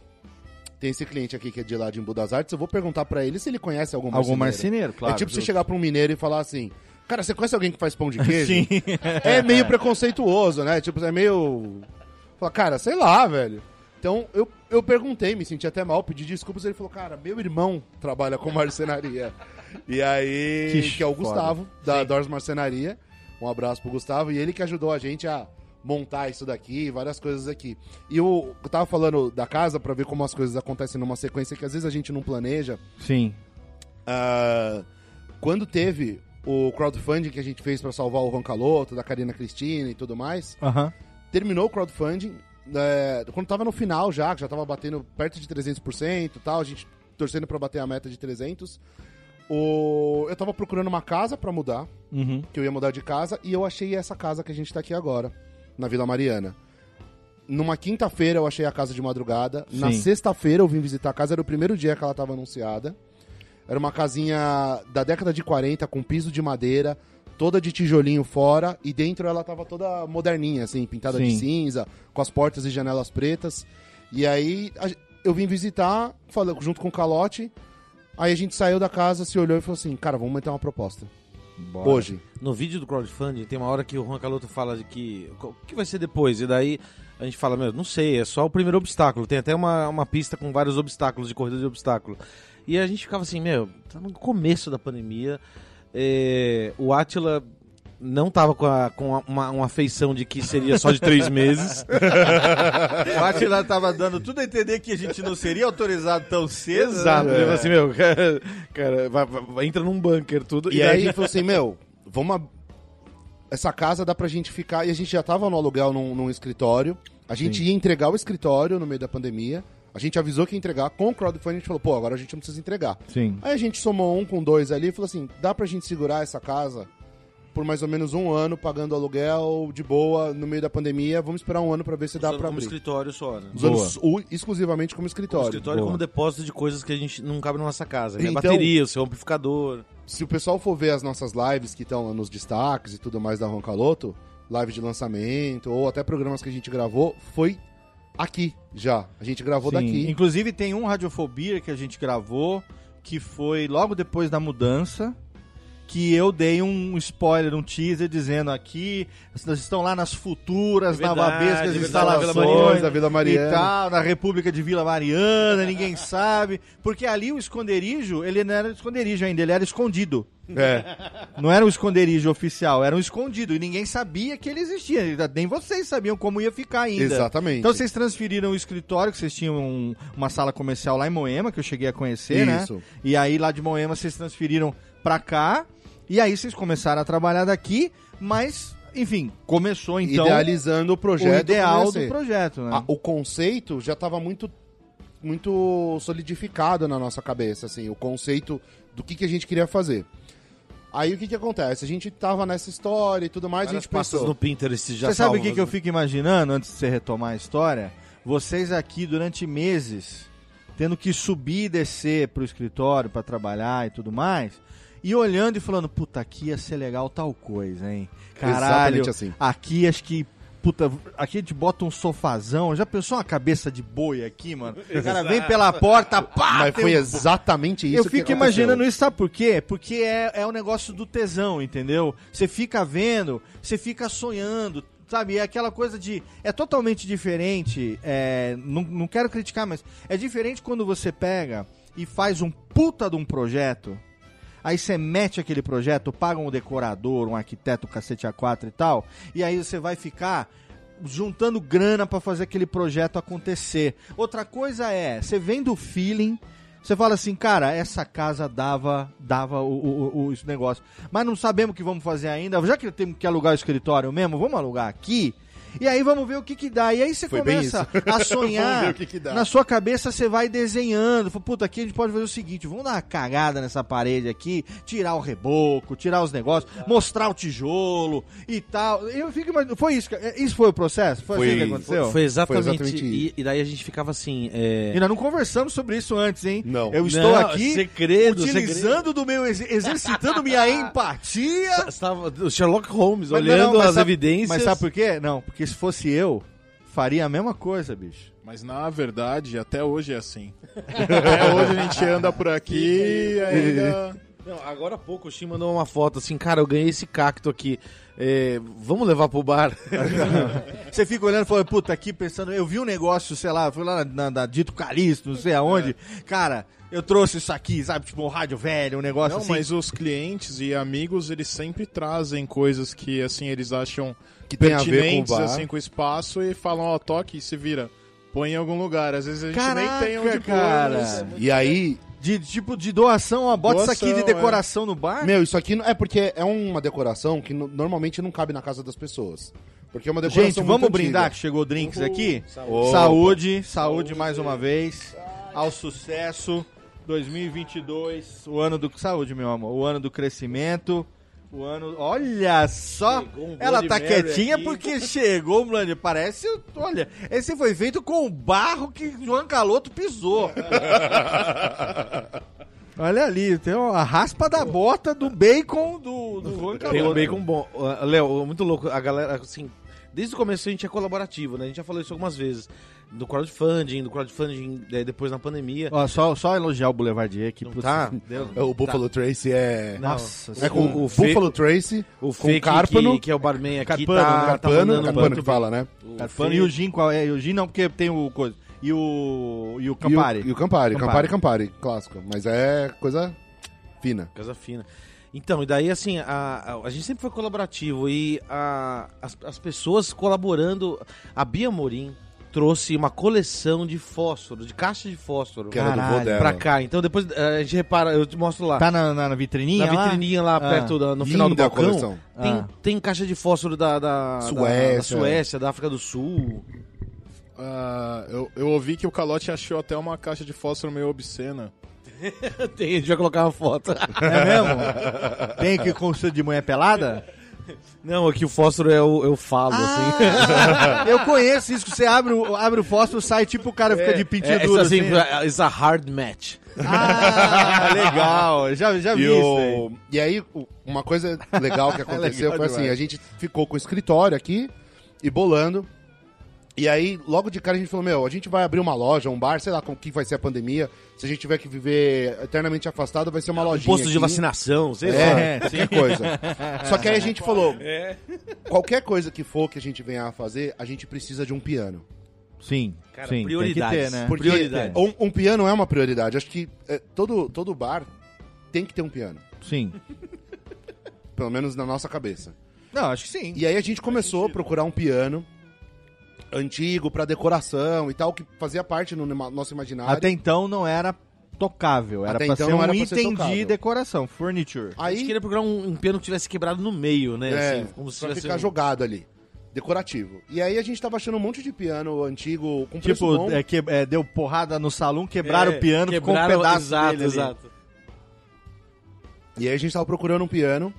tem esse cliente aqui que é de lá de Embu das Artes, eu vou perguntar pra ele se ele conhece algum marceneiro. Algum marceneiro, claro. é tipo você justo. chegar pra um mineiro e falar assim. Cara, você conhece alguém que faz pão de queijo? Sim. É meio preconceituoso, né? Tipo, é meio. Fala, cara, sei lá, velho. Então eu, eu perguntei, me senti até mal, pedi desculpas. Ele falou, cara, meu irmão trabalha com marcenaria. E aí, Que que, é o foda. Gustavo, da Dors Marcenaria. Um abraço pro Gustavo. E ele que ajudou a gente a montar isso daqui, várias coisas aqui. E eu, eu tava falando da casa pra ver como as coisas acontecem numa sequência que às vezes a gente não planeja. Sim. Ah, quando teve o crowdfunding que a gente fez pra salvar o Ron Caloto, da Karina Cristina e tudo mais, Aham. terminou o crowdfunding. é, quando tava no final já, que já tava batendo perto de 300% e tal, a gente torcendo pra bater a meta de 300. O, eu tava procurando uma casa pra mudar, Uhum. que eu ia mudar de casa, e eu achei essa casa que a gente tá aqui agora, na Vila Mariana. numa quinta-feira eu achei a casa de madrugada. Na Sim. sexta-feira eu vim visitar a casa, era o primeiro dia que ela tava anunciada. Era uma casinha da década de 40, com piso de madeira, toda de tijolinho fora, e dentro ela tava toda moderninha, assim, pintada de Sim. cinza, com as portas e janelas pretas. E aí eu vim visitar, junto com o Calote. Aí a gente saiu da casa, se olhou e falou assim: cara, vamos meter uma proposta. Hoje. No vídeo do crowdfunding tem uma hora que o Juan Caloto fala de que o que vai ser depois e daí a gente fala, meu, não sei, é só o primeiro obstáculo. Tem até uma, uma pista com vários obstáculos de corrida de obstáculo. E a gente ficava assim, meu, tá no começo da pandemia. é, o Atila não tava com, a- com a- uma, uma afeição de que seria só de três meses. O Atila tava dando tudo a entender que a gente não seria autorizado tão cedo. Exato. né? Ele falou assim, meu, cara, cara vai- vai- entra num bunker, tudo. E aí ele falou assim, meu, vamos. a- Essa casa dá pra gente ficar. E a gente já tava no aluguel num, num escritório. A gente ia entregar o escritório no meio da pandemia. A gente avisou que ia entregar. Com o crowdfunding, a gente falou, pô, agora a gente não precisa entregar. Sim. Aí a gente somou um com dois ali e falou assim: dá pra gente segurar essa casa por mais ou menos um ano, pagando aluguel de boa no meio da pandemia. Vamos esperar um ano pra ver se dá Usando pra como abrir. escritório só, né? Usando Boa. u- exclusivamente como Como escritório. escritório Boa. como depósito de coisas que a gente não cabe na nossa casa. Minha Então- bateria, o seu amplificador. se o pessoal for ver as nossas lives que estão nos destaques e tudo mais da Roncaloto, live de lançamento, ou até programas que a gente gravou, foi aqui já. A gente gravou Sim. daqui. Inclusive tem um Radiofobia que a gente gravou, que foi logo depois da mudança, que eu dei um spoiler, um teaser, dizendo aqui, vocês estão lá nas futuras, É verdade, navabescas é instalações Vila Mariana, da Vila Mariana. e tal, na República de Vila Mariana, ninguém sabe. Porque ali o esconderijo, ele não era esconderijo ainda, ele era escondido. É. Não era um esconderijo oficial, era um escondido. E ninguém sabia que ele existia. Nem vocês sabiam como ia ficar ainda. Exatamente. Então vocês transferiram o escritório, que vocês tinham um- uma sala comercial lá em Moema, que eu cheguei a conhecer, né? Isso. E aí lá de Moema vocês transferiram pra cá. E aí vocês começaram a trabalhar daqui, mas, enfim, começou então Idealizando o o projeto. ideal como ia do projeto, né? Ah, o conceito já estava muito muito solidificado na nossa cabeça, assim, o conceito do que, que a gente queria fazer. Aí o que que acontece? A gente tava nessa história e tudo mais, a Várias gente pastas pensou... no Pinterest já Você sabe o que, que eu fico imaginando, antes de você retomar a história? Vocês aqui durante meses, tendo que subir e descer pro escritório pra trabalhar e tudo mais, e olhando e falando, puta, aqui ia ser legal tal coisa, hein? Caralho, assim. aqui acho que. Puta, aqui a gente bota um sofazão. Já pensou uma cabeça de boi aqui, mano? O cara vem pela porta, pá! Mas foi um- exatamente isso eu que fico aconteceu. imaginando isso, sabe por quê? Porque é, é o negócio do tesão, entendeu? Você fica vendo, você fica sonhando, sabe? É aquela coisa de. É totalmente diferente. é, não, não quero criticar, mas é diferente quando você pega e faz um puta de um projeto. Aí você mete aquele projeto, paga um decorador, um arquiteto, cacete A4 e tal, e aí você vai ficar juntando grana pra fazer aquele projeto acontecer. Outra coisa é, você vem do feeling, você fala assim, cara, essa casa dava dava o, o, o- esse negócio, mas não sabemos o que vamos fazer ainda. Já que temos que alugar o escritório mesmo, vamos alugar aqui. E aí vamos ver o que que dá. E aí você Foi começa a Vamos ver sonhar. o que que dá. Na sua cabeça você vai desenhando. Fala, Puta, aqui a gente pode fazer o seguinte: vamos dar uma cagada nessa parede aqui, tirar o reboco, tirar os negócios, mostrar o tijolo e tal. Eu fico imaginando. Foi isso. que- Isso foi o processo? Foi, Foi- assim que aconteceu? Foi exatamente, Foi exatamente e, e daí a gente ficava assim. É... E nós não conversamos sobre isso antes, hein? Não. Eu estou Não, aqui segredo, utilizando do meu. ex- exercitando minha empatia. Estava o Sherlock Holmes Mas olhando não, as sabe- evidências. Mas sabe por quê? Não, porque se fosse eu, faria a mesma coisa, bicho. Mas na verdade, até hoje é assim. até hoje a gente anda por aqui e ainda. Não, agora há pouco o Shin mandou uma foto assim, cara, eu ganhei esse cacto aqui. É, vamos levar pro bar. Você fica olhando e fala, puta, aqui pensando, eu vi um negócio, sei lá, fui lá na, na- na Dito Calixto, não sei aonde. Cara, eu trouxe isso aqui, sabe? Tipo um rádio velho, um negócio Não, assim. mas os clientes e amigos, eles sempre trazem coisas que, assim, eles acham Que tem a ver com o bar. assim, com o espaço e falam, ó, toque e se vira. Põe em algum lugar. Às vezes a gente Caraca, nem tem onde cara. pôr. mas- E aí, De tipo de doação, ó, bota isso aqui de Doação, decoração no bar. meu, isso aqui não- é porque é uma decoração que no- normalmente não cabe na casa das pessoas. Porque é uma decoração Gente, vamos muito brindar antiga. que chegou drinks aqui? Opa. Saúde, saúde mais uma vez. Ao sucesso. 2022, o ano do saúde, meu amor, o ano do crescimento. O ano, olha só, um ela tá quietinha aqui. porque chegou, Mlane, parece, olha, esse foi feito com o barro que João Caloto pisou. olha ali, tem a raspa da bota do bacon do, do Tem Caloto. um bacon bom. Uh, Léo, muito louco. A galera, assim, desde o começo a gente é colaborativo, né? A gente já falou isso algumas vezes. Do crowdfunding, do crowdfunding eh, depois na pandemia. Ó, só, só elogiar o Boulevardier aqui. Não putz, tá? Deus. O Buffalo Tracy é. Nossa, É com o- Buffalo Tracy, O com Fê, que, Carpano, que, que é o barman aqui, Carpano, tá, né? tá Carpano, Carpano que fala, né? o Carpano Fê- e o Gin, qual é? O Gin não, porque tem o coisa. E o. E o E o, Campari. e o Campari, Campari. Campari, Campari, clássico. Mas é coisa fina. Casa fina. Então, e daí assim, a, a, a gente sempre foi colaborativo e a, as, as pessoas colaborando. A Bia Morim trouxe uma coleção de fósforo, de caixa de fósforo Que era do Caralho. vô dela. pra cá. Então depois eh, a gente repara, eu te mostro lá. Tá na, na, na vitrininha? na lá? vitrininha lá, Ah. perto da, no final do Linda a balcão. coleção. Tem, Ah. tem caixa de fósforo da, da, da- Suécia. da Suécia, da África do Sul. Ah, eu, eu ouvi que o Calote achou até uma caixa de fósforo meio obscena. Tem, a gente vai colocar uma foto. É mesmo? Tem que com o de mulher pelada? Não, aqui o fósforo é o, eu falo, assim. Ah, eu conheço isso, que você abre o, abre o fósforo, sai tipo o cara fica de pintinho É, duro assim, assim. it's a hard match. Ah, legal. Já, já vi E, isso o- aí. e aí, uma coisa legal que aconteceu legal foi assim, demais. a gente ficou com o escritório aqui e bolando. E aí, logo de cara, a gente falou, meu, a gente vai abrir uma loja, um bar, sei lá com o que vai ser a pandemia. Se a gente tiver que viver eternamente afastado, vai ser uma lojinha Posto de aqui. vacinação, sei lá. É, qualquer coisa. Só que aí a gente falou, qualquer coisa que for que a gente venha a fazer, a gente precisa de um piano. Sim, Cara, sim. prioridades. Tem que ter, né? Porque Prioridade. um, um piano é uma prioridade. Acho que é, todo, todo bar tem que ter um piano. Sim. Pelo menos na nossa cabeça. Não, acho que sim. E aí a gente começou a procurar um piano antigo pra decoração e tal, que fazia parte no nosso imaginário. Até então não era tocável. Era Até pra então ser não um era item de decoração, furniture. A gente Aí, queria procurar um, um piano que tivesse quebrado no meio, né? é, assim, como se pra ficar um- jogado ali. Decorativo. E aí a gente tava achando um monte de piano antigo com preço Tipo, bom. é, que, é, deu porrada no salão, quebraram É, o piano, ficou um quebraram- pedaço exato, dele ali. exato. E aí a gente tava procurando um piano.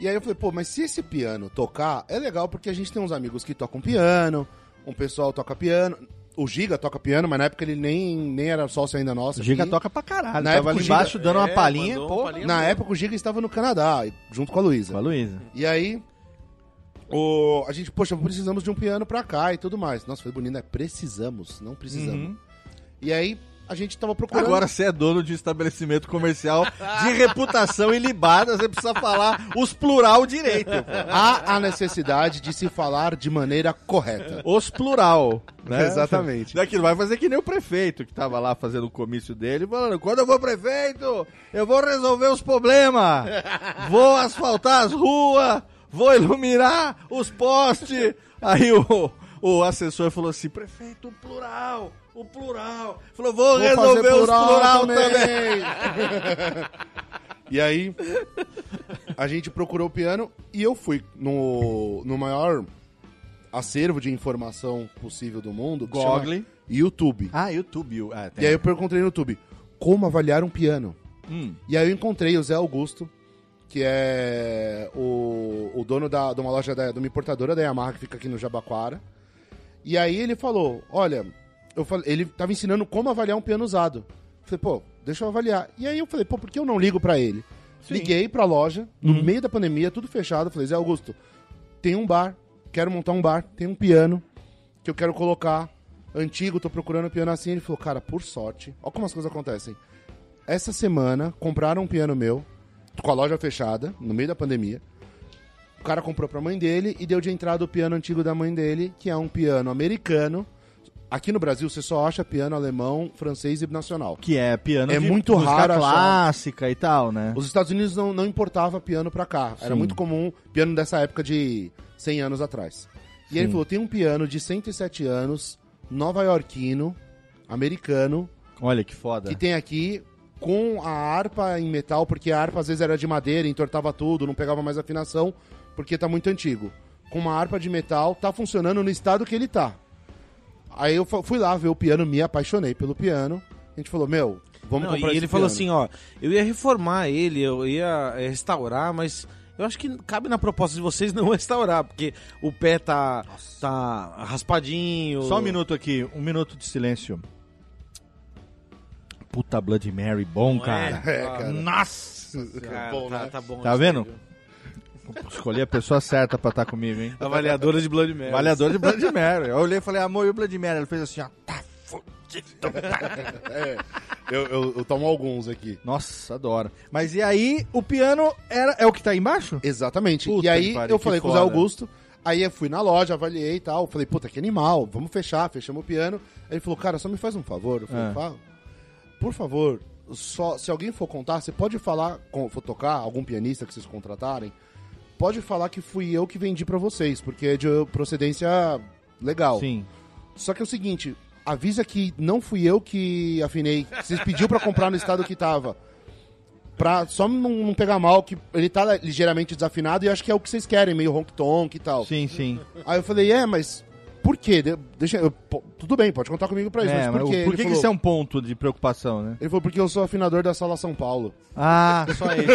E aí eu falei, pô, mas se esse piano tocar, é legal porque a gente tem uns amigos que tocam piano, um pessoal toca piano. O Giga toca piano, mas na época ele nem, nem era sócio ainda nosso. O Giga aqui. toca pra caralho. Na Tava época ali o Giga- embaixo dando uma É, palhinha, mandou pô. uma palhinha Na boa. época o Giga estava no Canadá, junto com a Luísa. Com a Luísa. E aí, o, a gente, poxa, precisamos de um piano pra cá e tudo mais. Nossa, foi bonito, né? Precisamos, não precisamos. Uhum. E aí, a gente tava procurando. Agora você é dono de estabelecimento comercial de reputação ilibada, você precisa falar os plural direito. há a necessidade de se falar de maneira correta. Os plural. Né? Exatamente. Daqui vai fazer que nem o prefeito que tava lá fazendo o comício dele, falando: quando eu vou prefeito, eu vou resolver os problemas, vou asfaltar as ruas, vou iluminar os postes. Aí o, o assessor falou assim: prefeito, o plural, o plural. Falou: vou, Vou resolver fazer os plural também. e aí, a gente procurou o piano e eu fui no, no maior acervo de informação possível do mundo, Google. YouTube. Ah, YouTube. Ah, tem. E aí eu perguntei no YouTube, como avaliar um piano? Hum. E aí eu encontrei o Zé Augusto, que é o, o dono da, de uma loja, da, de uma importadora da Yamaha, que fica aqui no Jabaquara. E aí ele falou, olha, eu falei, ele tava ensinando como avaliar um piano usado. Eu falei, pô, deixa eu avaliar. E aí eu falei, pô, por que eu não ligo pra ele? Sim. Liguei pra loja, no meio da pandemia, tudo fechado. Falei, Zé Augusto, tem um bar, quero montar um bar, tem um piano que eu quero colocar antigo, tô procurando um piano assim. Ele falou, cara, por sorte, olha como as coisas acontecem. Essa semana, compraram um piano meu, com a loja fechada, no meio da pandemia. O cara comprou pra mãe dele e deu de entrada o piano antigo da mãe dele, que é um piano americano. Aqui no Brasil você só acha piano alemão, francês e nacional. Que é piano É de muito raro achar. clássica e tal, né? Os Estados Unidos não, não importava piano pra cá. Era Sim. muito comum piano dessa época de 100 anos atrás. E ele Sim. falou: tem um piano de 107 anos, nova-iorquino, americano, Olha que foda. que tem aqui com a harpa em metal, porque a harpa às vezes era de madeira, entortava tudo, não pegava mais afinação, porque tá muito antigo. Com uma harpa de metal, tá funcionando no estado que ele tá. Aí eu fui lá ver o piano, me apaixonei pelo piano. A gente falou, meu, vamos Não, comprar e ele falou piano. assim, ó, eu ia reformar ele, eu ia eh, restaurar, mas Eu acho que cabe na proposta de vocês não restaurar, porque o pé tá, tá raspadinho. Só um minuto aqui, um minuto de silêncio. Puta Blood Mary, bom, cara. É, cara. Nossa! Cara, Bom, tá, né? tá bom. Tá vendo? Escolhi a pessoa certa pra estar comigo, hein? Avaliadora de Blood Mary. Avaliador de Blood Mary. Eu olhei e falei, amor, e o Blood Mary? Ele fez assim, ó. Tá fudido. É, eu, eu- eu tomo alguns aqui. Nossa, adoro. Mas e aí, o piano era, é o que tá aí embaixo? Exatamente. Puta e aí pariu, eu falei com o Zé. Augusto, aí eu fui na loja, avaliei e tal. Falei, puta, que animal, vamos fechar, fechamos o piano. Aí ele falou, cara, só me faz um favor. Eu falei, fala. Por favor, só, se alguém for contar, você pode falar, com, for tocar, algum pianista que vocês contratarem, pode falar que fui eu que vendi pra vocês, porque é de procedência legal. Sim. Só que é o seguinte, avisa que não fui eu que afinei. Vocês pediu pra comprar no estado que tava. Pra só não, não pegar mal, que ele tá ligeiramente desafinado e acho que é o que vocês querem, meio honk-tonk e tal. Sim, sim. Aí eu falei, é, mas por quê? De- Deixa, eu- pô, tudo bem, pode contar comigo pra isso, É, mas por quê? por que, que isso é um ponto de preocupação, né? ele falou, porque eu sou afinador da Sala São Paulo. Ah, só isso.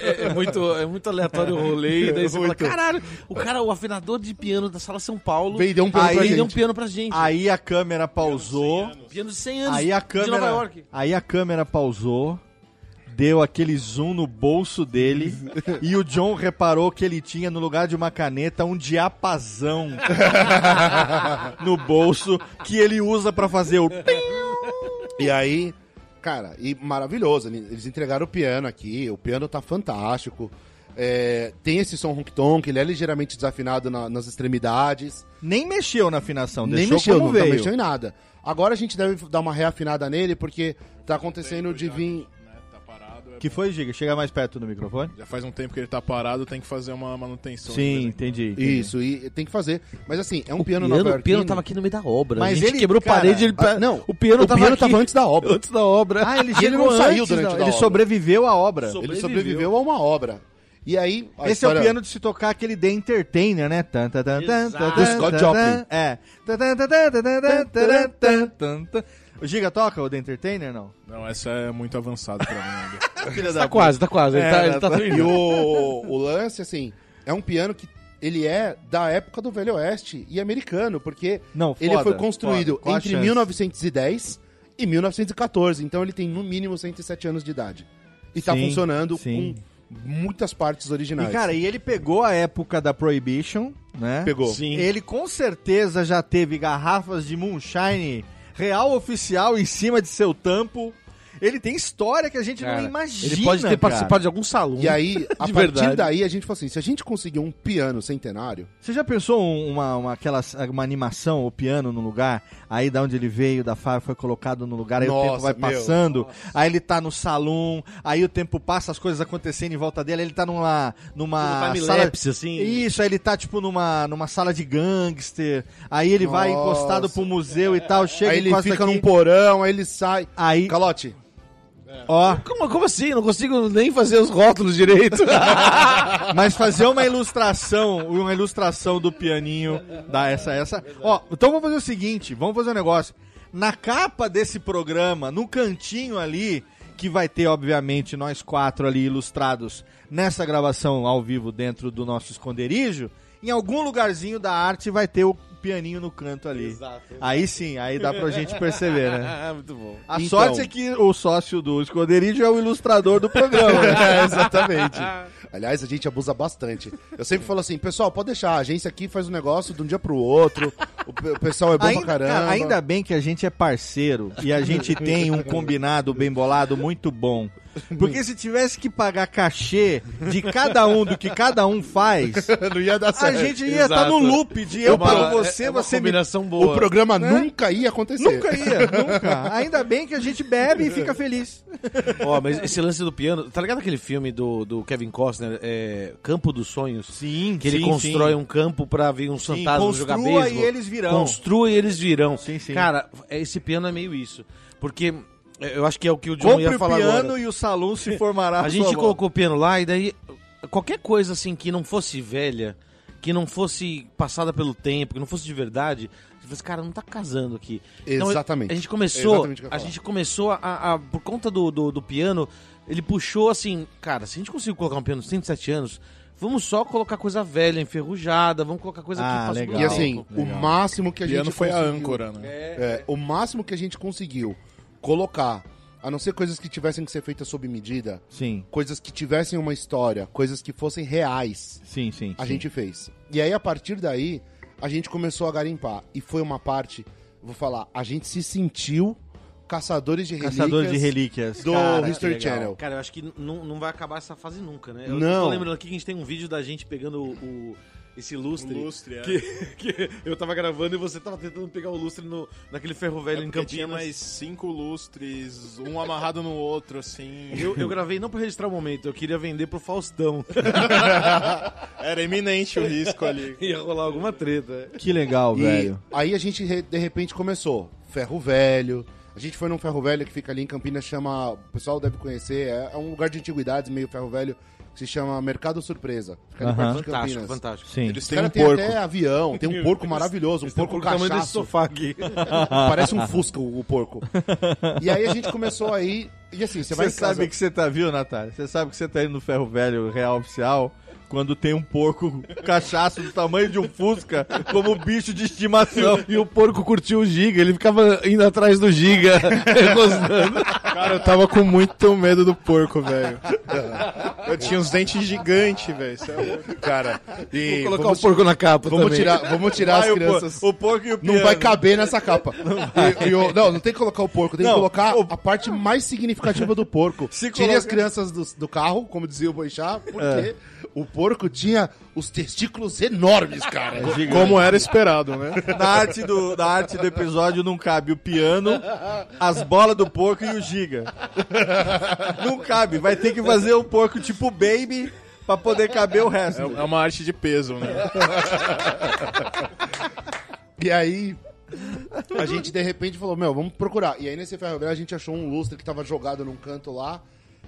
É, é muito, é muito aleatório o rolê. E daí você fala, caralho, o cara, o afinador de piano da Sala São Paulo, Vendeu um piano Aí pra vendeu um gente. piano pra gente. Aí a câmera pausou. Piano de 100 anos Aí a de Nova câmera, York. aí a câmera pausou, deu aquele zoom no bolso dele e o John reparou que ele tinha no lugar de uma caneta um diapasão no bolso que ele usa pra fazer o E aí, cara, e maravilhoso. ele- Eles entregaram o piano aqui, o piano tá fantástico. É, tem esse som honk-tonk, ele é ligeiramente desafinado na- nas extremidades. nem mexeu na afinação, Nem mexeu, não veio. mexeu em nada. Agora a gente deve dar uma reafinada nele, porque tá acontecendo de vir que foi, Giga? Chega mais perto do microfone. Já faz um tempo que ele tá parado, tem que fazer uma manutenção. Sim, entendi, entendi. Isso, e tem que fazer. Mas assim, é um o piano, piano O piano tava aqui no meio da obra. Mas ele quebrou cara, parede, ele não, o piano, o tava, piano tava antes da obra. Antes da obra. Ah, ele, ele não saiu durante da, da Ele sobreviveu à obra. Sobreviveu. Ele sobreviveu a uma obra. E aí. Esse história... é o piano de se tocar aquele The Entertainer, né? Tan, tan, tan, tan, do Scott Joplin. É. Giga toca o The Entertainer, não? Não, essa é muito avançada pra mim. Filha Tá quase, tá quase. Ele É, tá, ele tá tá- E o, o lance, assim, é um piano que ele é da época do Velho Oeste e americano, porque Não, ele foda, foi construído foda. Entre chance? 1910 e 1914, então ele tem no mínimo 107 anos de idade. E tá Sim, funcionando sim. com muitas partes originais. E, cara, e ele pegou a época da Prohibition, né? Pegou. Sim. Ele com certeza já teve garrafas de moonshine real oficial em cima de seu tampo. Ele tem história que a gente Cara, não imagina. Ele pode ter cara. participado de algum salão. E aí, a partir verdade. daí, a gente falou assim, se a gente conseguir um piano centenário, Você já pensou um- uma, uma, aquela, uma animação, o piano no lugar, aí da onde ele veio, da fábrica, foi colocado no lugar, aí o Nossa, tempo vai meu, passando, aí ele tá no salão, aí o tempo passa, as coisas acontecendo em volta dele, aí ele tá numa, numa sala... assim. Isso, aí ele tá tipo numa, numa sala de gangster, aí ele vai Nossa. encostado pro museu e tal, chega aí e ele fica aqui, num porão, aí ele sai. aí, Calote, ó, Como, como assim? Não consigo nem fazer os rótulos direito. Mas fazer uma ilustração, uma ilustração do pianinho da essa essa. Ó, então vamos fazer o seguinte, vamos fazer um negócio. Na capa desse programa, no cantinho ali, que vai ter obviamente nós quatro ali ilustrados nessa gravação ao vivo dentro do nosso esconderijo, em algum lugarzinho da arte vai ter o pianinho no canto ali. Aí sim, aí dá pra gente perceber, né? Muito bom. A Então. sorte é que o sócio do esconderijo é o ilustrador do programa. né? É, exatamente. Aliás, a gente abusa bastante. Eu sempre falo assim, pessoal, pode deixar, a agência aqui faz um negócio de um dia pro outro, o pessoal é bom Ainda, pra caramba. cara, ainda bem que a gente é parceiro e a gente tem um combinado bem bolado muito bom. Porque se tivesse que pagar cachê de cada um do que cada um faz, não ia dar a certo. gente ia estar Exato. no loop de eu É uma- pago você, é uma você me boa. O programa nunca ia acontecer. Nunca ia, nunca. Ainda bem que a gente bebe e fica feliz. Ó, mas esse lance do piano, tá ligado aquele filme do, do Kevin Costner, é, Campo dos Sonhos? Sim, Que ele constrói um campo pra vir um Sim, fantasma jogar construa beisebol. e eles virão. Construa e eles virão. Sim, sim. Cara, esse piano é meio isso. Porque é, eu acho que é o que o John Compre ia o falar piano agora. e o salão se formará A gente colocou o piano lá e daí qualquer coisa assim que não fosse velha, que não fosse passada pelo tempo, que não fosse de verdade, falei assim, cara, não tá casando aqui. Exatamente. Então, a gente começou, o a gente começou a, a- por conta do, do, do piano, ele puxou assim, cara, se a gente conseguir colocar um piano de 107 anos, vamos só colocar coisa velha, enferrujada, vamos colocar coisa Ah, que legal. E assim, o Legal. máximo que a O gente piano foi a conseguiu- âncora, né? É, o máximo que a gente conseguiu colocar, a não ser coisas que tivessem que ser feitas sob medida, Sim, coisas que tivessem uma história, coisas que fossem reais, sim, sim. a sim. gente fez. E aí, a partir daí, a gente começou a garimpar. E foi uma parte, vou falar, a gente se sentiu caçadores de relíquias. Caçador de relíquias. do cara, History. Channel. Cara, eu acho que não vai acabar essa fase nunca, né? Eu Não. tô lembrando aqui que a gente tem um vídeo da gente pegando o, o- esse lustre. Lustre, é. que, que eu tava gravando e você tava tentando pegar o lustre no, naquele ferro velho É em porque tinha Campinas. mais cinco lustres, um amarrado no outro, assim. Eu, eu gravei não pra registrar o momento, eu queria vender pro Faustão. Era iminente o risco ali. Ia rolar alguma treta. Que legal, E velho. aí a gente, de repente, começou. Ferro Velho. A gente foi num ferro velho que fica ali em Campinas, chama. O pessoal deve conhecer, é, é um lugar de antiguidades, meio ferro velho, que se chama Mercado Surpresa. Fica ali perto de Fantástico, Campinas. fantástico. Sim. Eles Os têm um caras têm porco. até avião, tem um porco maravilhoso, um porco o tamanho desse cachaço. sofá aqui. Parece um fusca o, o porco. E aí a gente começou aí. E assim, você vai Você em casa. sabe que você tá, viu, Natália? Você sabe que você tá indo no ferro velho real oficial quando tem um porco cachaço do tamanho de um fusca como bicho de estimação. E o porco curtiu o Giga, ele ficava indo atrás do Giga, gostando. Cara, eu tava com muito medo do porco, velho. Eu tinha uns dentes gigantes, velho. Isso é louco. Cara, e Vou colocar vamos, o porco na capa vamos também. tirar, vamos tirar Vai as o por- crianças. O, porco e o Não piano. vai caber nessa capa. E- e o- não, não tem que colocar o porco, tem Não, que colocar o- a parte mais significativa do porco. Se Tire coloca- as crianças do, do carro, como dizia o Boixá, porque o porco tinha os testículos enormes, cara. Como era esperado, né? Na arte, do, na arte do episódio não cabe o piano, as bolas do porco e o giga. Não cabe, vai ter que fazer um porco tipo baby pra poder caber o resto. É é uma arte de peso, né? E aí, a gente de repente falou, meu, vamos procurar. E aí nesse ferro velho a gente achou um lustre que tava jogado num canto lá.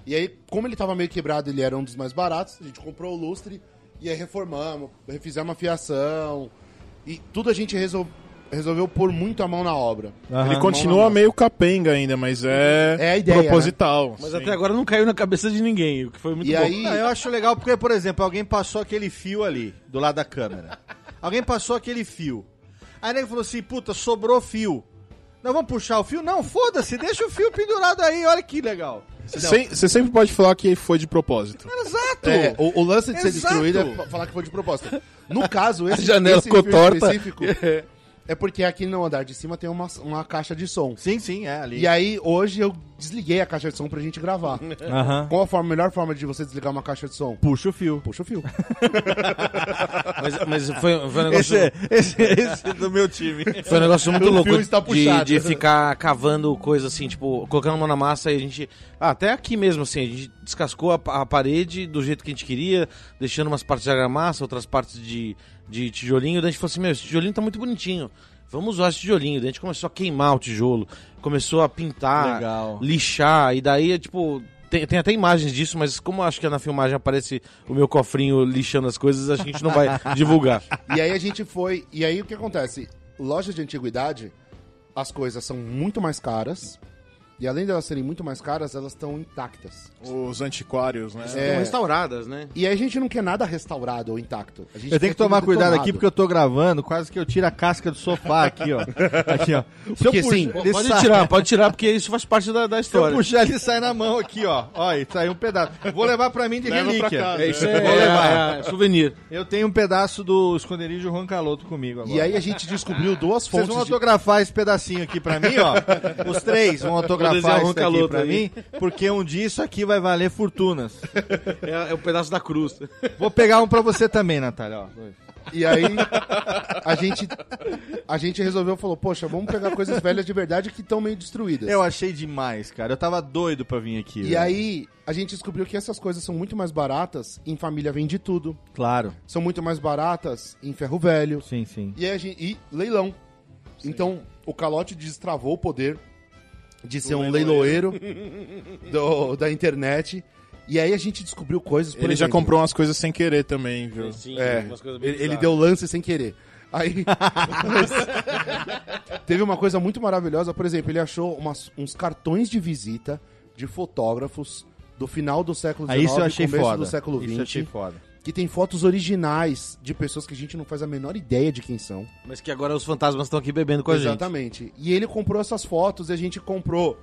E aí, como ele tava meio quebrado, ele era um dos mais baratos, a gente comprou o lustre e aí reformamos, refizemos a fiação. E tudo a gente resol- resolveu pôr muito a mão na obra. Aham. Ele continua meio capenga ainda, mas é, É a ideia, proposital. Mas sim. até agora não caiu na cabeça de ninguém, o que foi muito E bom. aí, Não, eu acho legal porque, por exemplo, alguém passou aquele fio ali, do lado da câmera. Alguém passou aquele fio. Aí ele falou assim, puta, sobrou fio. Não, vamos puxar o fio? Não, foda-se, deixa o fio pendurado aí, olha que legal. Você sem- Você sempre pode falar que foi de propósito. Exato! é, o, o lance de ser Exato. destruído é fa- falar que foi de propósito. No caso, esse, janela esse ficou fio torta. específico é porque aqui no andar de cima tem uma, uma caixa de som. Sim, sim, é ali. E aí, hoje eu desliguei a caixa de som pra gente gravar. Aham. Qual a forma, melhor forma de você desligar uma caixa de som? Puxa o fio. Puxa o fio. Mas, mas foi, foi um negócio... Esse, é- esse, esse é do meu time. Foi um negócio muito O louco fio está de, puxado. de ficar cavando coisa assim, tipo, colocando a mão na massa e a gente. Ah, até aqui mesmo, assim, a gente descascou a, a parede do jeito que a gente queria, deixando umas partes de argamassa, outras partes de, de tijolinho. Daí a gente falou assim: meu, esse tijolinho tá muito bonitinho. Vamos usar esse tijolinho. Daí a gente começou a queimar o tijolo, começou a pintar, Legal. lixar, e daí, tipo. Tem, tem até imagens disso, mas como eu acho que na filmagem aparece o meu cofrinho lixando as coisas, a gente não vai divulgar. E aí a gente foi. E aí o que acontece? Lojas de antiguidade, as coisas são muito mais caras. E além de elas serem muito mais caras, elas estão intactas. Os antiquários, né? É. Estão restauradas, né? E aí a gente não quer nada restaurado ou intacto. A gente Eu tenho que tomar cuidado aqui porque eu tô gravando, quase que eu tiro a casca do sofá aqui, ó. Aqui, ó. Se Porque, eu puxar, sim, Pode sai- tirar, pode tirar, porque isso faz parte da, da Se eu história. puxar, ele sai na mão aqui, ó. Olha, saiu um pedaço. Vou levar pra mim de Leva pra relíquia. casa. É, isso É, é, vou levar. é, é souvenir. Eu tenho um pedaço do esconderijo Juan Caloto comigo agora. E aí a gente descobriu duas Vocês fontes vão de... autografar esse pedacinho aqui pra mim, ó. Os três vão autografar desenhar isso um aqui pra aí. mim, porque um dia isso aqui vai valer fortunas. É, é o pedaço da cruz. Vou pegar um pra você também, Natália, ó. E aí a gente a gente resolveu falou, poxa, vamos pegar coisas velhas de verdade que estão meio destruídas. Eu achei demais, cara. Eu tava doido pra vir aqui. E velho. aí a gente descobriu que essas coisas são muito mais baratas em família vende tudo, Claro. são muito mais baratas em ferro velho Sim, sim. e, aí a gente, e leilão. Então o calote destravou o poder de ser um leiloeiro do- da internet. E aí a gente descobriu coisas. por Ele já exemplo, comprou umas coisas sem querer também, viu? Sim, É, umas coisas bem ele, ele deu lance sem querer. Aí. teve uma coisa muito maravilhosa, por exemplo, ele achou umas- uns cartões de visita de fotógrafos do final do século XIX Aí isso eu e achei começo foda. do século Isso eu achei XX, foda. Que tem fotos originais de pessoas que a gente não faz a menor ideia de quem são. Mas que agora os fantasmas estão aqui bebendo com a gente. Exatamente. E ele comprou essas fotos e a gente comprou.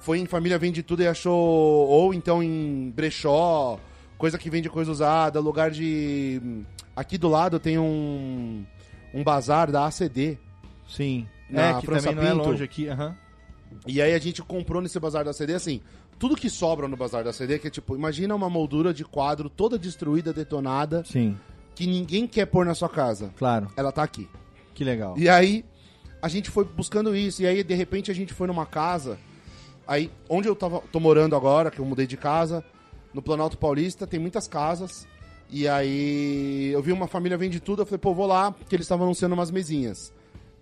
Foi em Família Vende Tudo e achou. Ou então em brechó, coisa que vende coisa usada, lugar de. Aqui do lado tem um. Um bazar da ACD. Sim. Na é, que França também não é Pinto. longe aqui. aham. E aí a gente comprou nesse bazar da CD, assim, tudo que sobra no bazar da CD, que é tipo, imagina uma moldura de quadro toda destruída, detonada, Sim, que ninguém quer pôr na sua casa. claro. Ela tá aqui. Que legal. E aí a gente foi buscando isso, e aí de repente a gente foi numa casa, aí onde eu tava, tô morando agora, que eu mudei de casa, no Planalto Paulista, tem muitas casas, e aí eu vi uma família vende tudo, eu falei, pô, vou lá, que eles estavam anunciando umas mesinhas.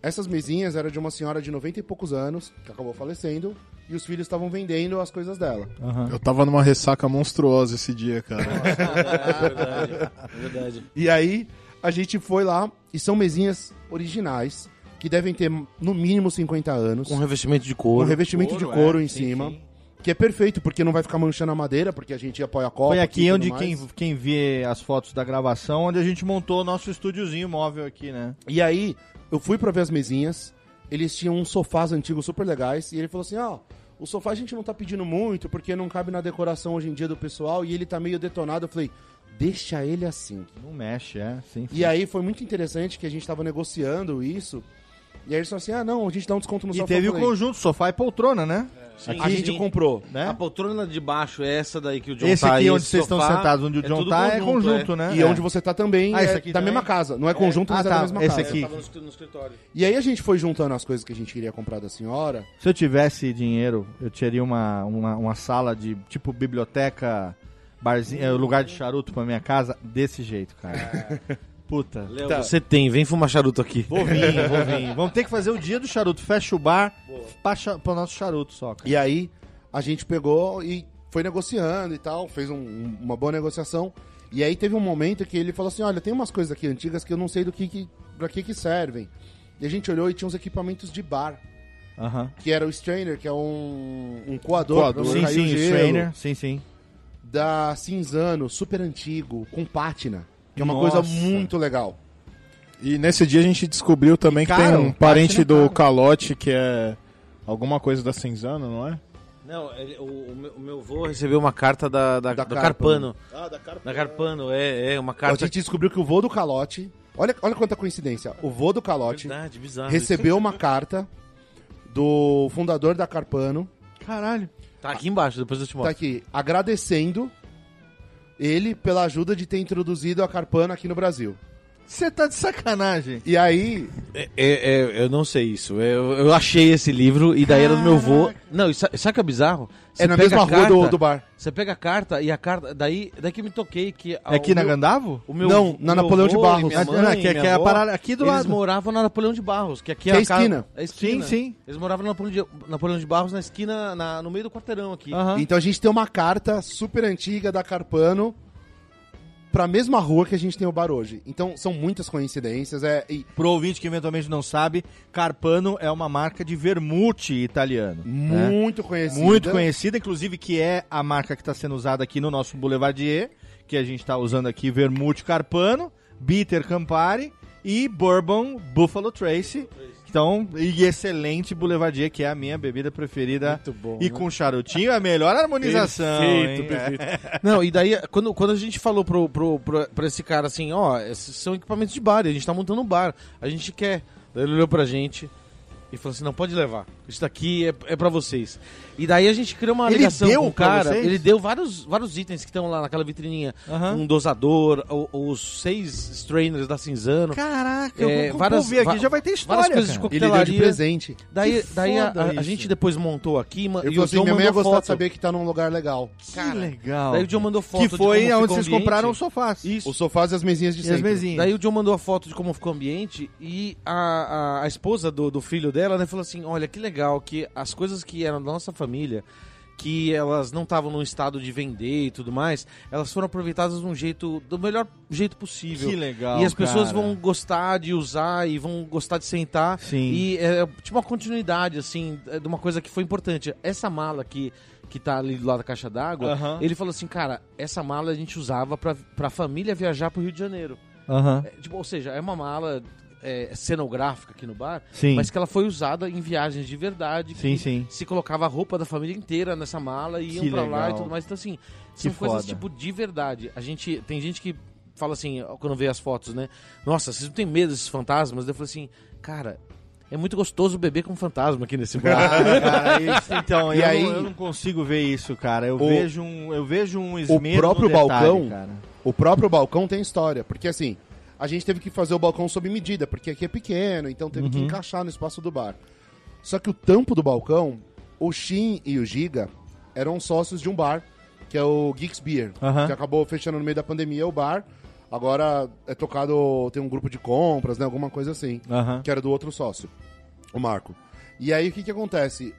Essas mesinhas eram de uma senhora de 90 e poucos anos, que acabou falecendo, e os filhos estavam vendendo as coisas dela. Aham. Eu tava numa ressaca monstruosa esse dia, cara. É verdade. É verdade. E aí a gente foi lá, e são mesinhas originais, que devem ter no mínimo 50 anos, Com revestimento de com couro. revestimento de Couro, couro é, em sim, cima. sim. Que é perfeito, porque não vai ficar manchando a madeira, porque a gente apoia a copa. Foi aqui e tudo onde mais. quem, quem vê as fotos da gravação, onde a gente montou o nosso estúdiozinho móvel aqui, né? E aí, eu fui pra ver as mesinhas, eles tinham uns sofás antigos super legais, e ele falou assim, ó, o sofá a gente não tá pedindo muito, porque não cabe na decoração hoje em dia do pessoal, e ele tá meio detonado. Eu falei, deixa ele assim. Não mexe, é. Sim, E aí foi muito interessante que a gente tava negociando isso, e aí eles falaram assim, ah, não, a gente dá um desconto no E sofá. teve Eu o conjunto, sofá e poltrona, né? Sim, A gente sim. comprou. né? A poltrona de baixo é essa daí que o John Esse tá aqui aí, onde esse vocês estão sentados, onde o é John tudo tá, é conjunto, né? E É. onde você tá também Ah, esse é aqui da também? mesma casa. Não é conjunto, Ah, mas é tá, da mesma esse casa. aqui. Eu tava no, no escritório. E aí a gente foi juntando as coisas que a gente queria comprar da senhora. Se eu tivesse dinheiro, eu teria uma, uma, uma sala de tipo biblioteca, barzinho, é, lugar de charuto pra minha casa, desse jeito, cara. Puta. Tá. você tem, vem fumar charuto aqui. Vou vir, vou vir. Vamos ter que fazer o dia do charuto. Fecha o bar cha- pro nosso charuto só, cara. E aí a gente pegou e foi negociando e tal, fez um- um- uma boa negociação. E aí teve um momento que ele falou assim: olha, tem umas coisas aqui antigas que eu não sei do que, que pra que, que servem. E a gente olhou e tinha uns equipamentos de bar, Aham. que era o strainer, que é um, um coador, Coador. Sim, o sim, gelo, trainer. Sim, sim. da Cinzano, super antigo, com pátina, que é uma Nossa. coisa muito legal. E nesse dia a gente descobriu também E que caro, tem um parente do caro. Calote que é alguma coisa da Cinzano, não é? Não, ele- o, o meu, o meu avô recebeu uma carta da, da, Da do Carpano. Carpano. Ah, da Carpano. Da Carpano, é, é uma A carta. gente descobriu que o vô do Calote, olha, olha quanta coincidência, o vô do Calote Verdade, bizarro. recebeu uma carta do fundador da Carpano, Caralho. Tá aqui embaixo, depois eu te tá mostro. aqui, agradecendo ele pela ajuda de ter introduzido a Carpano aqui no Brasil. Você tá de sacanagem. E aí, É, é, é, eu não sei isso. Eu, eu achei esse livro e daí era do meu avô. Não, sa- sabe o que é bizarro? é na mesma a rua do, carta- do bar. Você pega a carta e a carta. Daí, daí que eu me toquei que. É aqui na Gandavo? O meu, Não, na Napoleão de Barros. Ah, mãe, não, que é- minha que é a avó, parada aqui do eles lado. moravam na Napoleão de Barros, que aqui Que é a esquina. é a esquina. Sim, sim. Eles moravam na Napoleão de, Napoleão de Barros na esquina, na- no meio do quarteirão aqui. Então a gente tem uma carta super antiga da Carpano pra mesma rua que a gente tem o bar hoje. Então são muitas coincidências. É, e Pro ouvinte que eventualmente não sabe, Carpano é uma marca de vermute italiano. né? muito conhecida. Muito conhecida, inclusive que é a marca que está sendo usada aqui no nosso Boulevardier, que a gente está usando aqui Vermute Carpano, Bitter Campari e Bourbon Buffalo Trace. Então, e excelente Boulevardier, que é a minha bebida preferida. Muito bom. E com charutinho, é a melhor harmonização. Perfeito, hein? perfeito. Não, e daí, quando, quando a gente falou pro, pro, pro, pra esse cara assim, ó, esses são equipamentos de bar, e a gente tá montando um bar, a gente quer. Daí ele olhou pra gente e falou assim, não, pode levar, isso daqui é, é pra vocês. E daí a gente criou uma Ele ligação deu com o cara, vocês? ele deu vários, vários itens que estão lá naquela vitrininha, Aham. um dosador, o- os seis strainers da Cinzano, Caraca, eu É, vou, várias- vou ver aqui, já vai ter história, várias coisas de cara. Ele deu de coquetelaria. presente. Daí, Que daí a, a- gente depois montou aqui Ele e o assim, John minha mãe ia mandou gostar foto. de saber que tá num lugar legal. Que legal. Daí o John mandou foto que de foi como onde vocês ambiente. compraram os sofás. Isso. Os sofás e as mesinhas de E as sempre. mesinhas. Daí o John mandou a foto de como ficou o ambiente e a, a, a esposa do, do filho dela né, falou assim: Olha que legal que as coisas que eram da nossa família, que elas não estavam num estado de vender e tudo mais, elas foram aproveitadas de um jeito, do melhor jeito possível. Que legal, E as pessoas cara. vão gostar de usar e vão gostar de sentar. Sim. E é tipo uma continuidade, assim, é de uma coisa que foi importante. Essa mala aqui, que tá ali do lado da caixa d'água, Aham. ele falou assim, cara, essa mala a gente usava pra, pra família viajar pro Rio de Janeiro. Aham. É, tipo, ou seja, é uma mala é, cenográfica aqui no bar, Sim. mas que ela foi usada em viagens de verdade. Sim, que sim. Se colocava a roupa da família inteira nessa mala e iam Que pra lá legal. e tudo mais. Então, assim, são coisas foda. tipo de verdade. A gente. Tem gente que fala assim, quando vê as fotos, né? Nossa, vocês não têm medo desses fantasmas? Eu falei assim, cara. É muito gostoso beber com fantasma aqui nesse bar. Ah, cara, isso- então, E eu, aí- não, eu não consigo ver isso, cara. Eu O- vejo um, eu vejo um esmero próprio no detalhe, balcão- cara. O próprio balcão tem história, porque assim, a gente teve que fazer o balcão sob medida, porque aqui é pequeno, então teve que encaixar no espaço do bar. Só que o tampo do balcão, o Shin e o Giga eram sócios de um bar, que é o Geeks Beer, Aham. que acabou fechando no meio da pandemia o bar. Agora é tocado, tem um grupo de compras, né, alguma coisa assim, Aham. que era do outro sócio, o Marco. E aí o que que acontece?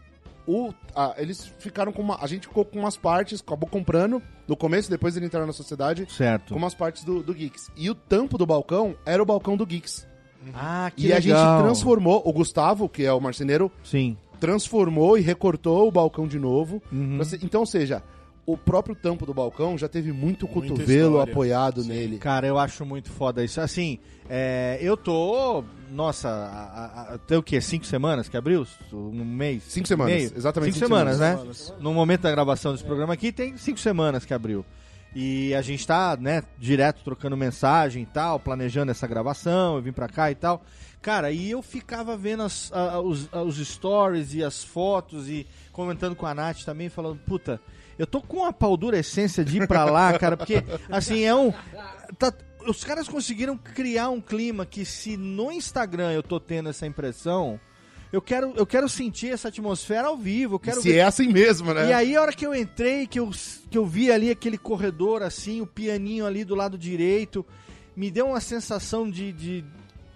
O, a- eles ficaram com uma. A gente ficou com umas partes, acabou comprando no começo, depois ele entraram na sociedade, Certo. com umas partes do, do Geeks. E o tampo do balcão era o balcão do Geeks. Ah, que e a legal. gente transformou, o Gustavo, que é o marceneiro, Sim. transformou e recortou o balcão de novo. Uhum. então, ou seja, o próprio tampo do balcão já teve muito Muita cotovelo história. apoiado Sim. nele. Cara, eu acho muito foda isso. Assim, é, eu tô. Nossa, a, a, a, tem o quê? Cinco semanas que abriu? Um mês? Cinco semanas, Meio? exatamente Cinco, cinco semanas, semanas. né? No momento da gravação desse programa aqui, tem cinco semanas que abriu. E a gente tá, né, direto trocando mensagem e tal, planejando essa gravação, eu vim pra cá e tal. Cara, e eu ficava vendo as- a- a- os, a- os stories e as fotos e comentando com a Nath também, falando, puta, eu tô com uma paldurecência de ir pra lá, cara, porque, assim, é um... tá- os caras conseguiram criar um clima que se no Instagram eu tô tendo essa impressão, eu quero, eu quero sentir essa atmosfera ao vivo, eu quero Se ver é assim mesmo, né? e aí, a hora que eu entrei, que eu, que eu vi ali aquele corredor, assim, o pianinho ali do lado direito, me deu uma sensação de. de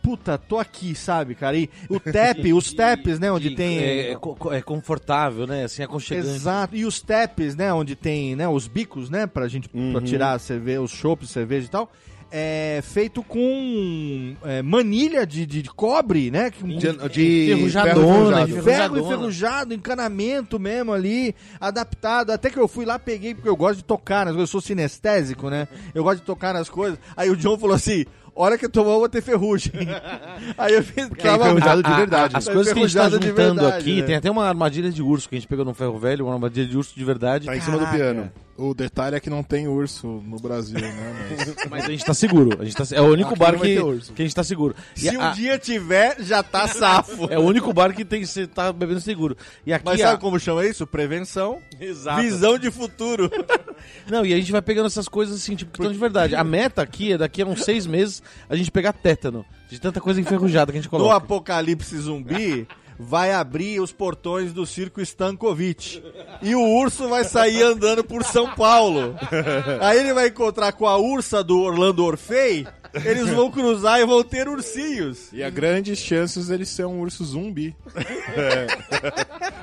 puta, tô aqui, sabe, cara? E o tap, os taps, né, onde E tem. É, é é confortável, né? Assim, aconchegante. Exato. E os taps, né, onde tem, né, os bicos, né, pra gente pra Uhum. tirar a cerveja, os chopps, cerveja e tal. É feito com é, manilha de, de, de cobre, né? De, de ferro enferrujado. enferru- Ferro enferrujado, encanamento mesmo ali, adaptado. Até que eu fui lá, peguei, porque eu gosto de tocar nas coisas, eu sou sinestésico, né? Eu gosto de tocar nas coisas. Aí o John falou assim: hora que eu tomar, eu vou ter ferrugem. Aí eu fiz. é enferrujado de verdade. As É coisas que a gente tá juntando verdade, aqui, né? tem até uma armadilha de urso que a gente pegou no ferro velho, uma armadilha de urso de verdade. Tá em cima do piano. O detalhe é que não tem urso no Brasil, né? Mas... Mas a gente tá seguro. A gente tá, é o único Aqui bar não vai que, ter urso. que a gente tá seguro. E Se um a- dia tiver, já tá safo. É o único bar que tem que você tá bebendo seguro. E aqui Mas a- sabe como chama isso? Prevenção. Exato. Visão de futuro. Não, e a gente vai pegando essas coisas assim, tipo, que estão de verdade. A meta aqui é daqui a uns seis meses a gente pegar tétano. De tanta coisa enferrujada que a gente No coloca. apocalipse zumbi, vai abrir os portões do circo Stankovic. E o urso vai sair andando por São Paulo. Aí ele vai encontrar com a ursa do Orlando Orfei. Eles vão cruzar e vão ter ursinhos. E há grandes chances dele ser um urso zumbi.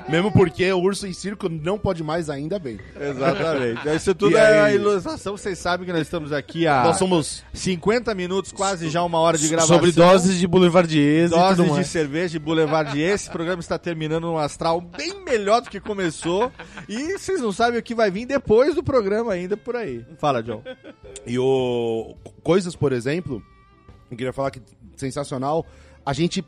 Mesmo porque o urso em circo não pode mais, ainda bem. Exatamente. Isso tudo E é aí? a ilustração. Vocês sabem que nós estamos aqui há Nós somos 50 minutos, quase já uma hora de gravação. Sobre doses de boulevardiers e tudo Doses de mais. cerveja de Boulevardier. Esse programa está terminando num astral bem melhor do que começou. E vocês não sabem o que vai vir depois do programa ainda por aí. Fala, John. E o coisas, por exemplo, eu queria falar que sensacional. A gente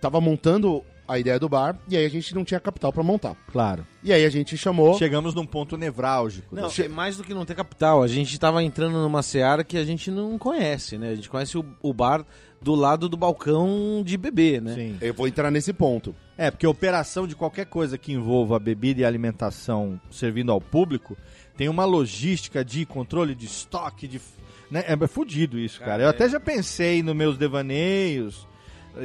tava montando a ideia do bar e aí a gente não tinha capital pra montar. Claro. E aí a gente chamou. Chegamos num ponto nevrálgico. Não, é mais do que não ter capital. A gente tava entrando numa seara que a gente não conhece, né? A gente conhece o, o bar do lado do balcão de bebê, né? Sim. Eu vou entrar nesse ponto. É, porque a operação de qualquer coisa que envolva bebida e alimentação servindo ao público tem uma logística de controle de estoque, de. Né? É fudido isso, cara. Eu até já pensei nos meus devaneios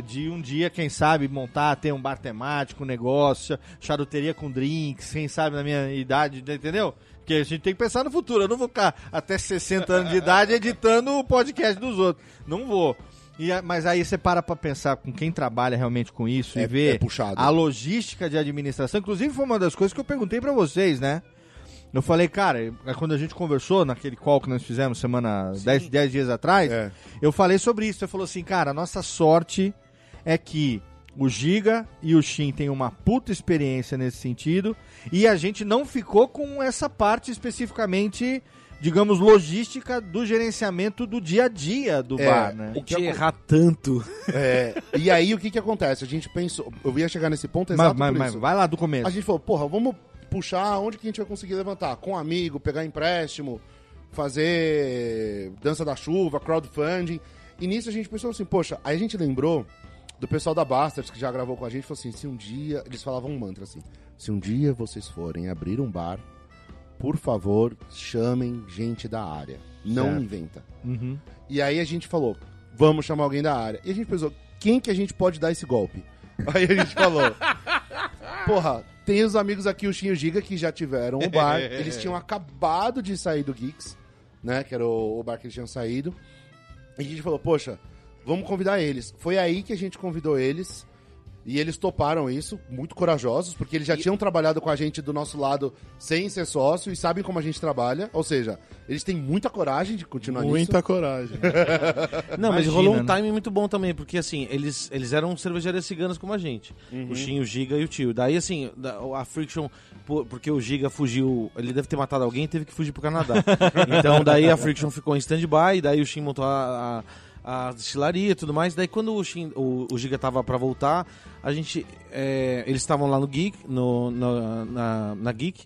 de um dia, quem sabe, montar, ter um bar temático, um negócio, charuteria com drinks, quem sabe na minha idade, entendeu? Porque a gente tem que pensar no futuro. Eu não vou ficar até 60 anos de idade editando o podcast dos outros. Não vou. E mas aí você para pra pensar com quem trabalha realmente com isso É- e vê é a logística de administração. Inclusive foi uma das coisas que eu perguntei pra vocês, né? Eu falei, cara, é quando a gente conversou naquele call que nós fizemos semana 10 10 dias atrás, É. eu falei sobre isso. Você falou assim, cara, a nossa sorte é que o Giga e o Shin têm uma puta experiência nesse sentido e a gente não ficou com essa parte especificamente, digamos, logística do gerenciamento do dia a dia do É, bar, né? o O que errar tanto. É, e aí o que que acontece? A gente pensou, eu ia chegar nesse ponto Mas, exato mas- mas isso. vai lá do começo. A gente falou, porra, vamos puxar onde que a gente vai conseguir levantar? Com amigo, pegar empréstimo, fazer dança da chuva, crowdfunding. E nisso a gente pensou assim, poxa, aí a gente lembrou do pessoal da Bastards que já gravou com a gente, falou assim, se um dia, eles falavam um mantra assim, se um dia vocês forem abrir um bar, por favor, chamem gente da área. Não Certo. inventa. Uhum. E aí a gente falou, vamos chamar alguém da área. E a gente pensou, quem que a gente pode dar esse golpe? Aí a gente falou, porra, tem os amigos aqui, o Chinho e o Giga, que já tiveram o bar. Eles tinham acabado de sair do Geeks, né? Que era o, o bar que eles tinham saído. E a gente falou, poxa, vamos convidar eles. Foi aí que a gente convidou eles. E eles toparam isso, muito corajosos, porque eles já tinham trabalhado com a gente do nosso lado sem ser sócio e sabem como a gente trabalha. Ou seja, eles têm muita coragem de continuar nisso. Muita coragem. Não, mas Imagina, rolou um né? timing muito bom também, porque assim, eles, eles eram cervejarias ciganas como a gente. O Shin, o Giga e o Tio. Daí, assim, a Friction, por- porque o Giga fugiu, ele deve ter matado alguém e teve que fugir pro Canadá. então, daí a Friction ficou em stand-by, daí o Shin montou a, a, a destilaria e tudo mais. Daí, quando o, Shin, o, o Giga tava pra voltar, a gente. é, eles estavam lá no Geek, no, no- na, na Geek.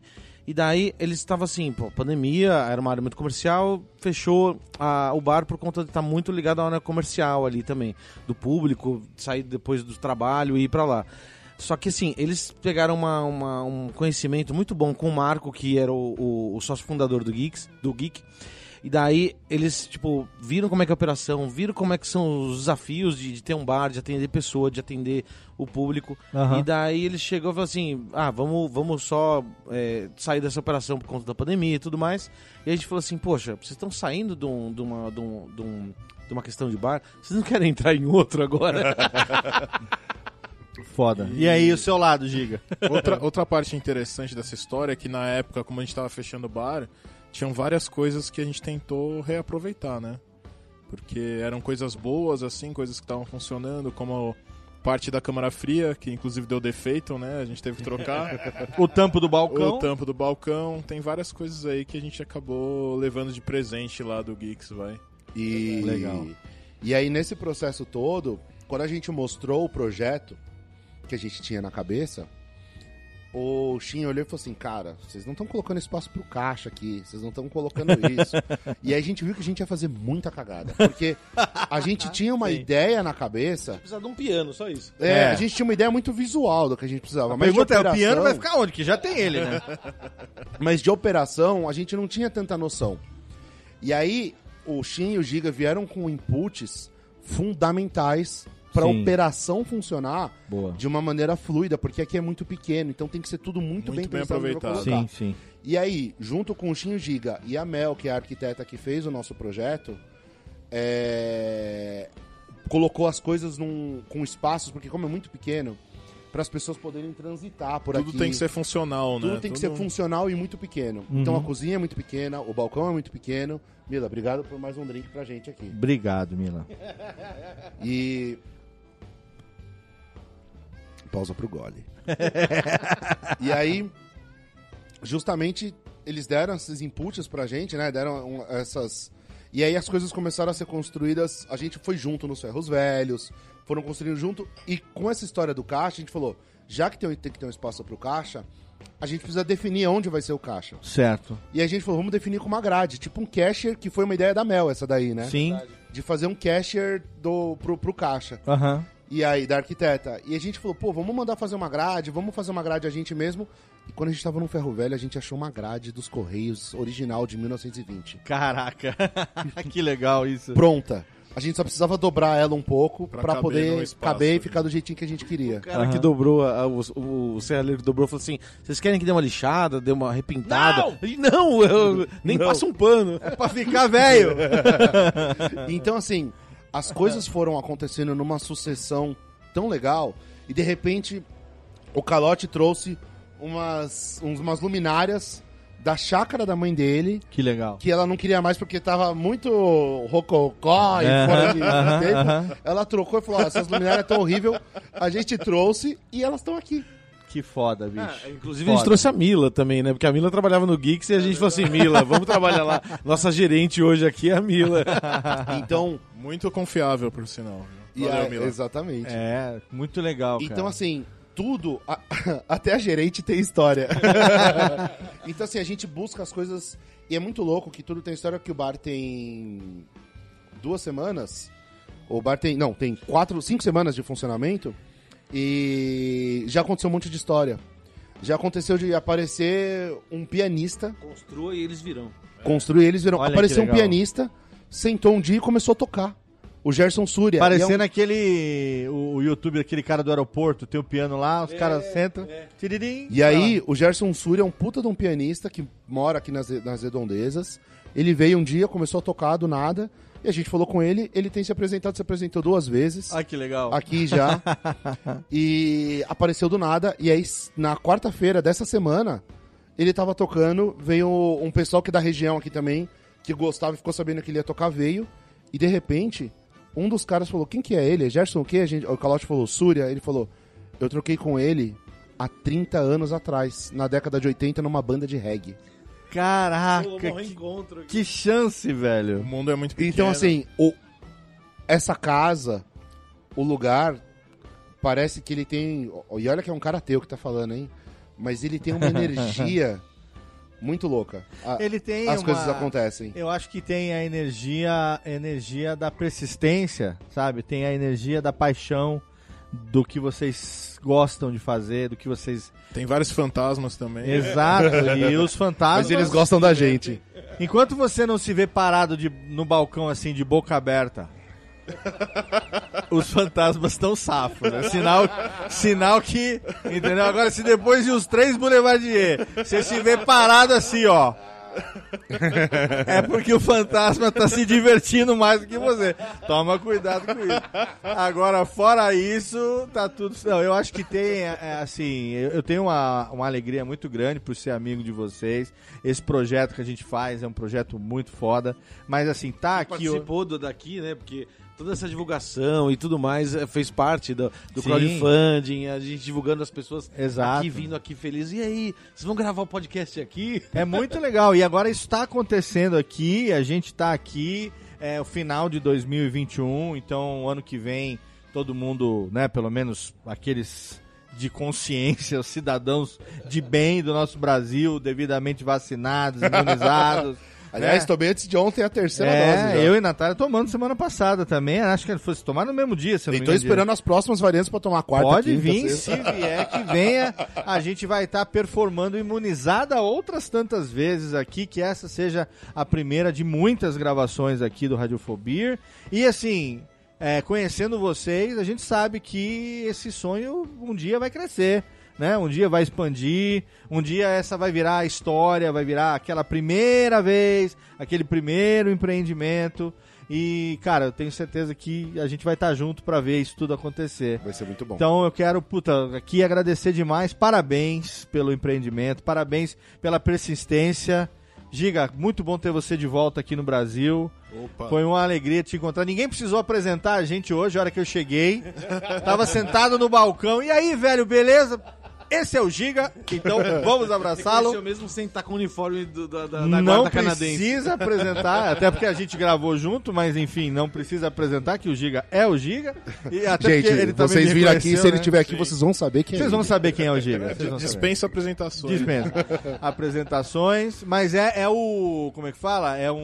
E daí eles estavam assim, pô, pandemia, era uma área muito comercial, fechou a- o bar por conta de estar muito ligado à área comercial ali também, do público, sair depois do trabalho e ir pra lá. Só que assim, eles pegaram uma- uma- um conhecimento muito bom com o Marco, que era o, o- o sócio fundador do Geeks, do Geek. E daí eles, tipo, viram como é que é a operação, viram como é que são os desafios de, de ter um bar, de atender pessoa, de atender o público. Aham. E daí eles chegou e falou assim: ah, vamos, vamos só é, sair dessa operação por conta da pandemia e tudo mais. E a gente falou assim: poxa, vocês estão saindo de, um- de uma, de, um- de um- de uma questão de bar, vocês não querem entrar em outro agora? Foda. E aí, o seu lado, Giga? outra, outra parte interessante dessa história é que na época, como a gente tava fechando o bar, tinham várias coisas que a gente tentou reaproveitar, né? Porque eram coisas boas, assim, coisas que estavam funcionando, como parte da câmara fria, que inclusive deu defeito, né? A gente teve que trocar. O tampo do balcão. o tampo do balcão. Tem várias coisas aí que a gente acabou levando de presente lá do Geeks, vai. E, Legal. E aí, nesse processo todo, quando a gente mostrou o projeto que a gente tinha na cabeça, o Shin olhou e falou assim: Cara, vocês não estão colocando espaço pro caixa aqui, vocês não estão colocando isso. e aí a gente viu que a gente ia fazer muita cagada. Porque a gente tinha uma ideia na cabeça. Precisa de um piano, só isso. É, É. a gente tinha uma ideia muito visual do que a gente precisava. A Mas de pergunta é, o operação- piano vai ficar onde? Que já tem ele, né? Mas de operação, a gente não tinha tanta noção. E aí, o Shin e o Giga vieram com inputs fundamentais para operação funcionar Boa. de uma maneira fluida, porque aqui é muito pequeno, então tem que ser tudo muito, Muito bem, bem pensado pra aproveitado. colocar. Sim, sim. E aí, junto com o Shin e o Giga e a Mel, que é a arquiteta que fez o nosso projeto, é, colocou as coisas num... com espaços, porque como é muito pequeno, para as pessoas poderem transitar por Tudo aqui. tem que ser funcional, né? Tudo tem que ser funcional e muito pequeno. Então a cozinha é muito pequena, o balcão é muito pequeno. Mila, obrigado por mais um drink pra gente aqui. Obrigado, Mila. E. Pausa pro gole. e aí, justamente, eles deram esses inputs pra gente, né? Deram um- essas. E aí as coisas começaram a ser construídas. A gente foi junto nos ferros velhos, foram construindo junto. E com essa história do caixa, a gente falou: já que tem, tem que ter um espaço pro caixa, a gente precisa definir onde vai ser o caixa. Certo. E a gente falou, vamos definir com uma grade, tipo um cashier, que foi uma ideia da Mel, essa daí, né? Sim. De fazer um cashier do, pro, pro caixa. Aham. E aí, da arquiteta. E a gente falou, pô, vamos mandar fazer uma grade, vamos fazer uma grade a gente mesmo. E quando a gente tava no Ferro Velho, a gente achou uma grade dos Correios original de 1920. Caraca. que legal isso. Pronta. A gente só precisava dobrar ela um pouco caber poder espaço, caber e ficar do jeitinho que a gente queria. O cara que dobrou, a- o, o, o serralheiro que dobrou falou assim: vocês querem que dê uma lixada, dê uma repintada? Ele, Não, eu nem Não. passa um pano. É pra ficar velho. Então, assim, as coisas foram acontecendo numa sucessão tão legal e de repente o Calote trouxe umas, umas luminárias da chácara da mãe dele Que legal. que ela não queria mais porque tava muito rococó e Aham, fora de tempo. Ela trocou e falou: "Ó, essas luminárias tão horrível, a gente trouxe e elas estão aqui. Que foda, bicho. Ah, inclusive Foda. a gente trouxe a Mila também, né? Porque a Mila trabalhava no Geeks e a gente falou assim, Mila, vamos trabalhar lá. Nossa gerente hoje aqui é a Mila. Então, Muito confiável, por sinal. e Valeu, Mila. exatamente. É, muito legal, cara. Então, assim, tudo, a- até a gerente tem história. então, assim, a gente busca as coisas. E é muito louco que tudo tem história, que o bar tem duas semanas. O bar tem. Não, tem quatro, cinco semanas de funcionamento. E já aconteceu um monte de história. Já aconteceu de aparecer um pianista, Construa e eles virão. construir eles viram. Olha Apareceu um pianista, sentou um dia e começou a tocar. O Gerson Súria. E é um- Parecendo aquele. O, o YouTube, aquele cara do aeroporto, tem o piano lá, os caras sentam. tiririm, E aí, o Gerson Súria é um puta de um pianista que mora aqui nas, nas redondezas. Ele veio um dia, começou a tocar do nada. E a gente falou com ele, ele tem se apresentado, se apresentou duas vezes. Ah, que legal. Aqui já. e apareceu do nada. E aí, na quarta-feira dessa semana, ele tava tocando. Veio um pessoal que é da região aqui também, que gostava e ficou sabendo que ele ia tocar, veio. E de repente, um dos caras falou: Quem que é ele? É Gerson o quê? A gente, o Calote falou: Súria. Ele falou: Eu troquei com ele há 30 anos atrás, na década de 80, numa banda de reggae. Caraca, que, que chance, O velho. mundo é muito pequeno. Então, assim, o, essa casa, o lugar, parece que ele tem. E olha que é um cara teu que tá falando, hein? Mas ele tem uma energia muito louca. A- Ele tem as uma- coisas acontecem. Eu acho que tem a energia, energia da persistência, sabe? Tem a energia da paixão do que vocês gostam de fazer, do que vocês. Tem vários fantasmas também. Exato. e os fantasmas. Mas eles gostam da gente. Enquanto você não se vê parado de, no balcão assim, de boca aberta, os fantasmas estão safos. É sinal, sinal que. Entendeu? Agora, se depois de os três Boulevardier, você se vê parado assim, ó. É porque o fantasma tá se divertindo mais do que você. Toma cuidado com isso. Agora, fora isso, tá tudo. Não, eu acho que tem, é, assim, eu eu tenho uma, uma alegria muito grande por ser amigo de vocês. Esse projeto que a gente faz é um projeto muito foda. Mas, assim, tá aqui. Participou do, daqui, né? Porque toda essa divulgação e tudo mais eh, fez parte do, do crowdfunding, a gente divulgando as pessoas Exato. aqui, vindo aqui felizes. E aí, vocês vão gravar o podcast aqui? É muito legal. E agora está acontecendo aqui. A gente está aqui. É o final de 2021. Então, ano que vem, todo mundo, né? Pelo menos aqueles de consciência, os cidadãos de bem do nosso Brasil, devidamente vacinados, imunizados. Aliás, né? tomei antes de ontem a terceira É, dose. já. eu e Natália tomando semana passada também. Acho que fosse tomar no mesmo dia, se não engano. esperando as próximas variantes pra tomar a quarta. Pode quinta, vir, sexta. se vier que venha, a gente vai estar performando imunizada outras tantas vezes aqui, que essa seja a primeira de muitas gravações aqui do Radiofobia. E assim, é, conhecendo vocês, a gente sabe que esse sonho um dia vai crescer. Né? Um dia vai expandir, um dia essa vai virar a história, vai virar aquela primeira vez, aquele primeiro empreendimento. E, cara, eu tenho certeza que a gente vai estar junto para ver isso tudo acontecer. Vai ser muito bom. Então eu quero, puta, aqui agradecer demais. Parabéns pelo empreendimento, parabéns pela persistência. Giga, muito bom ter você de volta aqui no Brasil. Opa. Foi uma alegria te encontrar. Ninguém precisou apresentar a gente hoje, a hora que eu cheguei. Tava sentado no balcão. E aí, velho, beleza? Esse é o Giga, então vamos abraçá-lo. Eu mesmo sem estar com o uniforme do- da, da, da Não guarda canadense. precisa apresentar, até porque a gente gravou junto, mas enfim, não precisa apresentar que o Giga é o Giga. E até Gente, porque ele também vocês viram aqui, se ele né? estiver aqui, vocês vão saber quem é Vocês vão saber quem é o Giga. vão saber. Dispensa apresentações. Dispensa. Apresentações, mas é, é o. Como é que fala? É o,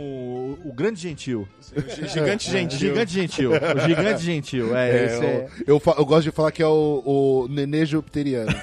o grande gentil. Gigante gentil. Gigante gentil. O gigante gentil. É, É, esse é. eu, eu eu gosto de falar que é o, o nenê jupiteriano.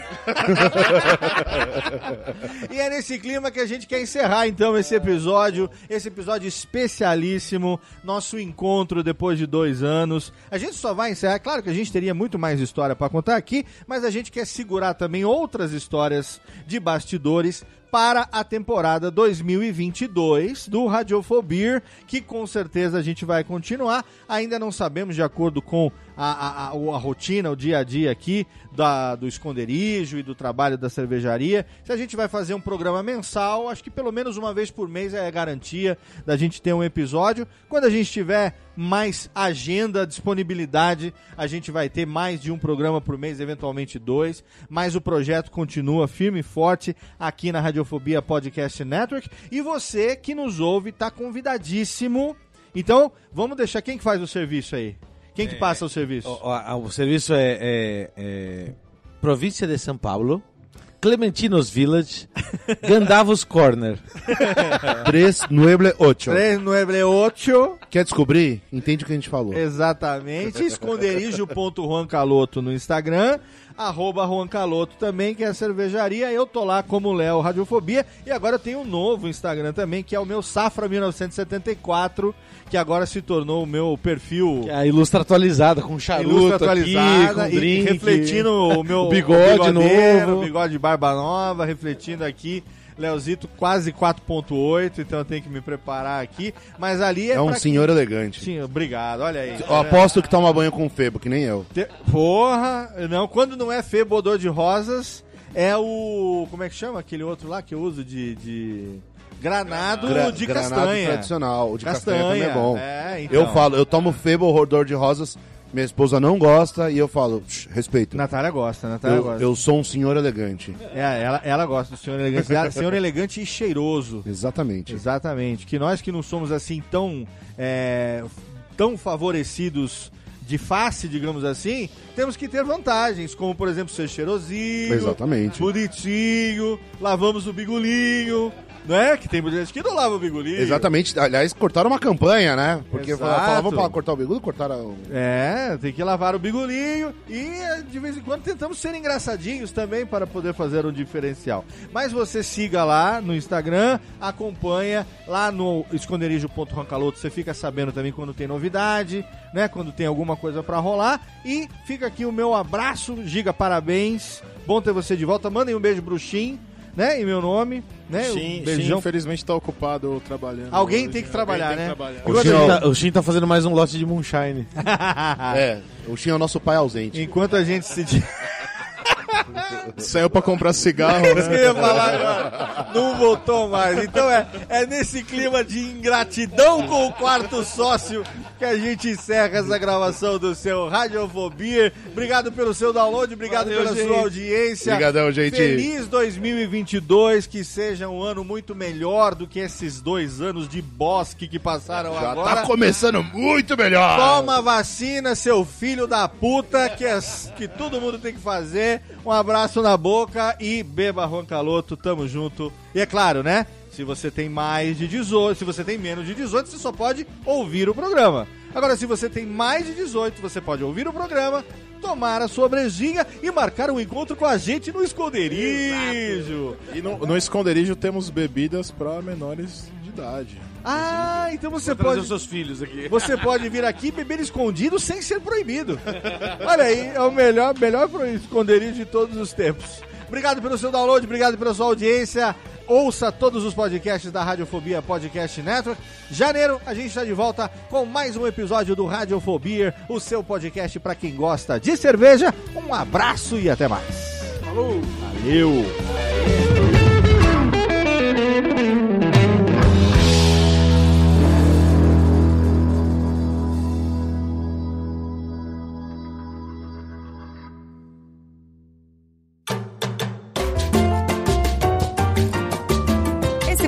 E é nesse clima que a gente quer encerrar então esse episódio, esse episódio especialíssimo, nosso encontro depois de dois anos. A gente só vai encerrar, claro que a gente teria muito mais história pra contar aqui, mas a gente quer segurar também outras histórias de bastidores para a temporada 2022 do Radiofobia, que com certeza a gente vai continuar. Ainda não sabemos, de acordo com a, a, a, rotina, o dia a dia aqui da, do esconderijo e do trabalho da cervejaria. Se a gente vai fazer um programa mensal, acho que pelo menos uma vez por mês é garantia da gente ter um episódio. Quando a gente tiver mais agenda, disponibilidade, a gente vai ter mais de um programa por mês, eventualmente dois. Mas o projeto continua firme e forte aqui na Radiofobia Podcast Network. E você que nos ouve está convidadíssimo. Então, vamos deixar quem que faz o serviço aí? Quem que passa o serviço? O, o- o serviço é, é- é Província de São Paulo, Clementinos Village, Gandavos Corner. 398. 398. Quer descobrir? Entende o que a gente falou. Exatamente. Esconderijo.juancaloto no Instagram. Arroba Juan Caloto também, que é a cervejaria. Eu tô lá como Léo Radiofobia. E agora eu tenho um novo Instagram também, que é o meu Safra 1974, que agora se tornou o meu perfil. A ilustra atualizada, com charuto Ilustra aqui, atualizada com e drink. refletindo o meu O bigode novo. bigode de barba nova, refletindo aqui. Leozito quase 4.8, então eu tenho que me preparar aqui. Mas ali é, É um senhor elegante. Sim, obrigado. Olha aí. Eu aposto que toma banho com febo, que nem eu. Te- Porra, não, quando não é febodor de rosas, é o. Como é que chama aquele outro lá que eu uso de. de granado Gra- de granado castanha. tradicional. O de castanha, Castanha, também é bom. é, então. Eu falo, eu tomo febo rodor de rosas, minha esposa não gosta e eu falo, "Shh, respeito. Natália gosta, Natália Eu, gosta. eu sou um senhor elegante. É, ela, ela gosta do senhor elegante. Ela- senhor elegante e cheiroso. Exatamente. Exatamente. Que nós que não somos assim tão. é, tão favorecidos de face, digamos assim, temos que ter vantagens, como por exemplo ser cheirosinho, Exatamente. bonitinho, lavamos o bigulinho, não é? Que tem muita gente que não lava o bigulinho. Exatamente. Aliás, cortaram uma campanha, né? Porque Exato. vamos falar, cortar o bigodo, cortaram. É, tem que lavar o bigulinho e de vez em quando tentamos ser engraçadinhos também para poder fazer um diferencial. Mas você siga lá no Instagram, acompanha lá no esconderijo.rancaloto, você fica sabendo também quando tem novidade, né? Quando tem alguma coisa para rolar. E fica aqui o meu abraço, Giga, parabéns. Bom ter você de volta. Mandem um beijo pro Shin, né? Em meu nome, né? Sim, um sim, beijão. infelizmente tá ocupado trabalhando. Alguém hoje. tem que Alguém trabalhar, tem que né? trabalhar. O Shin, a gente- tá, o Shin tá fazendo mais um lote de moonshine. É, o Xinho é o nosso pai ausente. Enquanto a gente se. Saiu pra comprar cigarro, Isso que eu né? ia falar agora. Não voltou mais. Então é, é nesse clima de ingratidão com o quarto sócio que a gente encerra essa gravação do seu Radiofobia. Obrigado pelo seu download, obrigado Valeu, pela gente. sua audiência. Obrigadão, gente. Feliz 2022, que seja um ano muito melhor do que esses dois anos de bosque que passaram Já agora. tá começando muito melhor. Toma vacina, seu filho da puta, que, é, que todo mundo tem que fazer. Um abraço na boca e beba Juan Caloto, tamo junto. E é claro, né? Se você tem mais de 18, se você tem menos de 18, você só pode ouvir o programa. Agora, se você tem mais de 18, você pode ouvir o programa, tomar a sua brejinha e marcar um encontro com a gente no esconderijo. E no, no esconderijo temos bebidas pra menores de idade. Ah, então você pode. seus filhos aqui. Você pode vir aqui beber escondido sem ser proibido. Olha aí, é o melhor, melhor esconderijo de todos os tempos. Obrigado pelo seu download, obrigado pela sua audiência. Ouça todos os podcasts da Radiofobia Podcast Network. Janeiro, a gente está de volta com mais um episódio do Radiofobia, o seu podcast para quem gosta de cerveja. Um abraço e até mais. Falou! Valeu!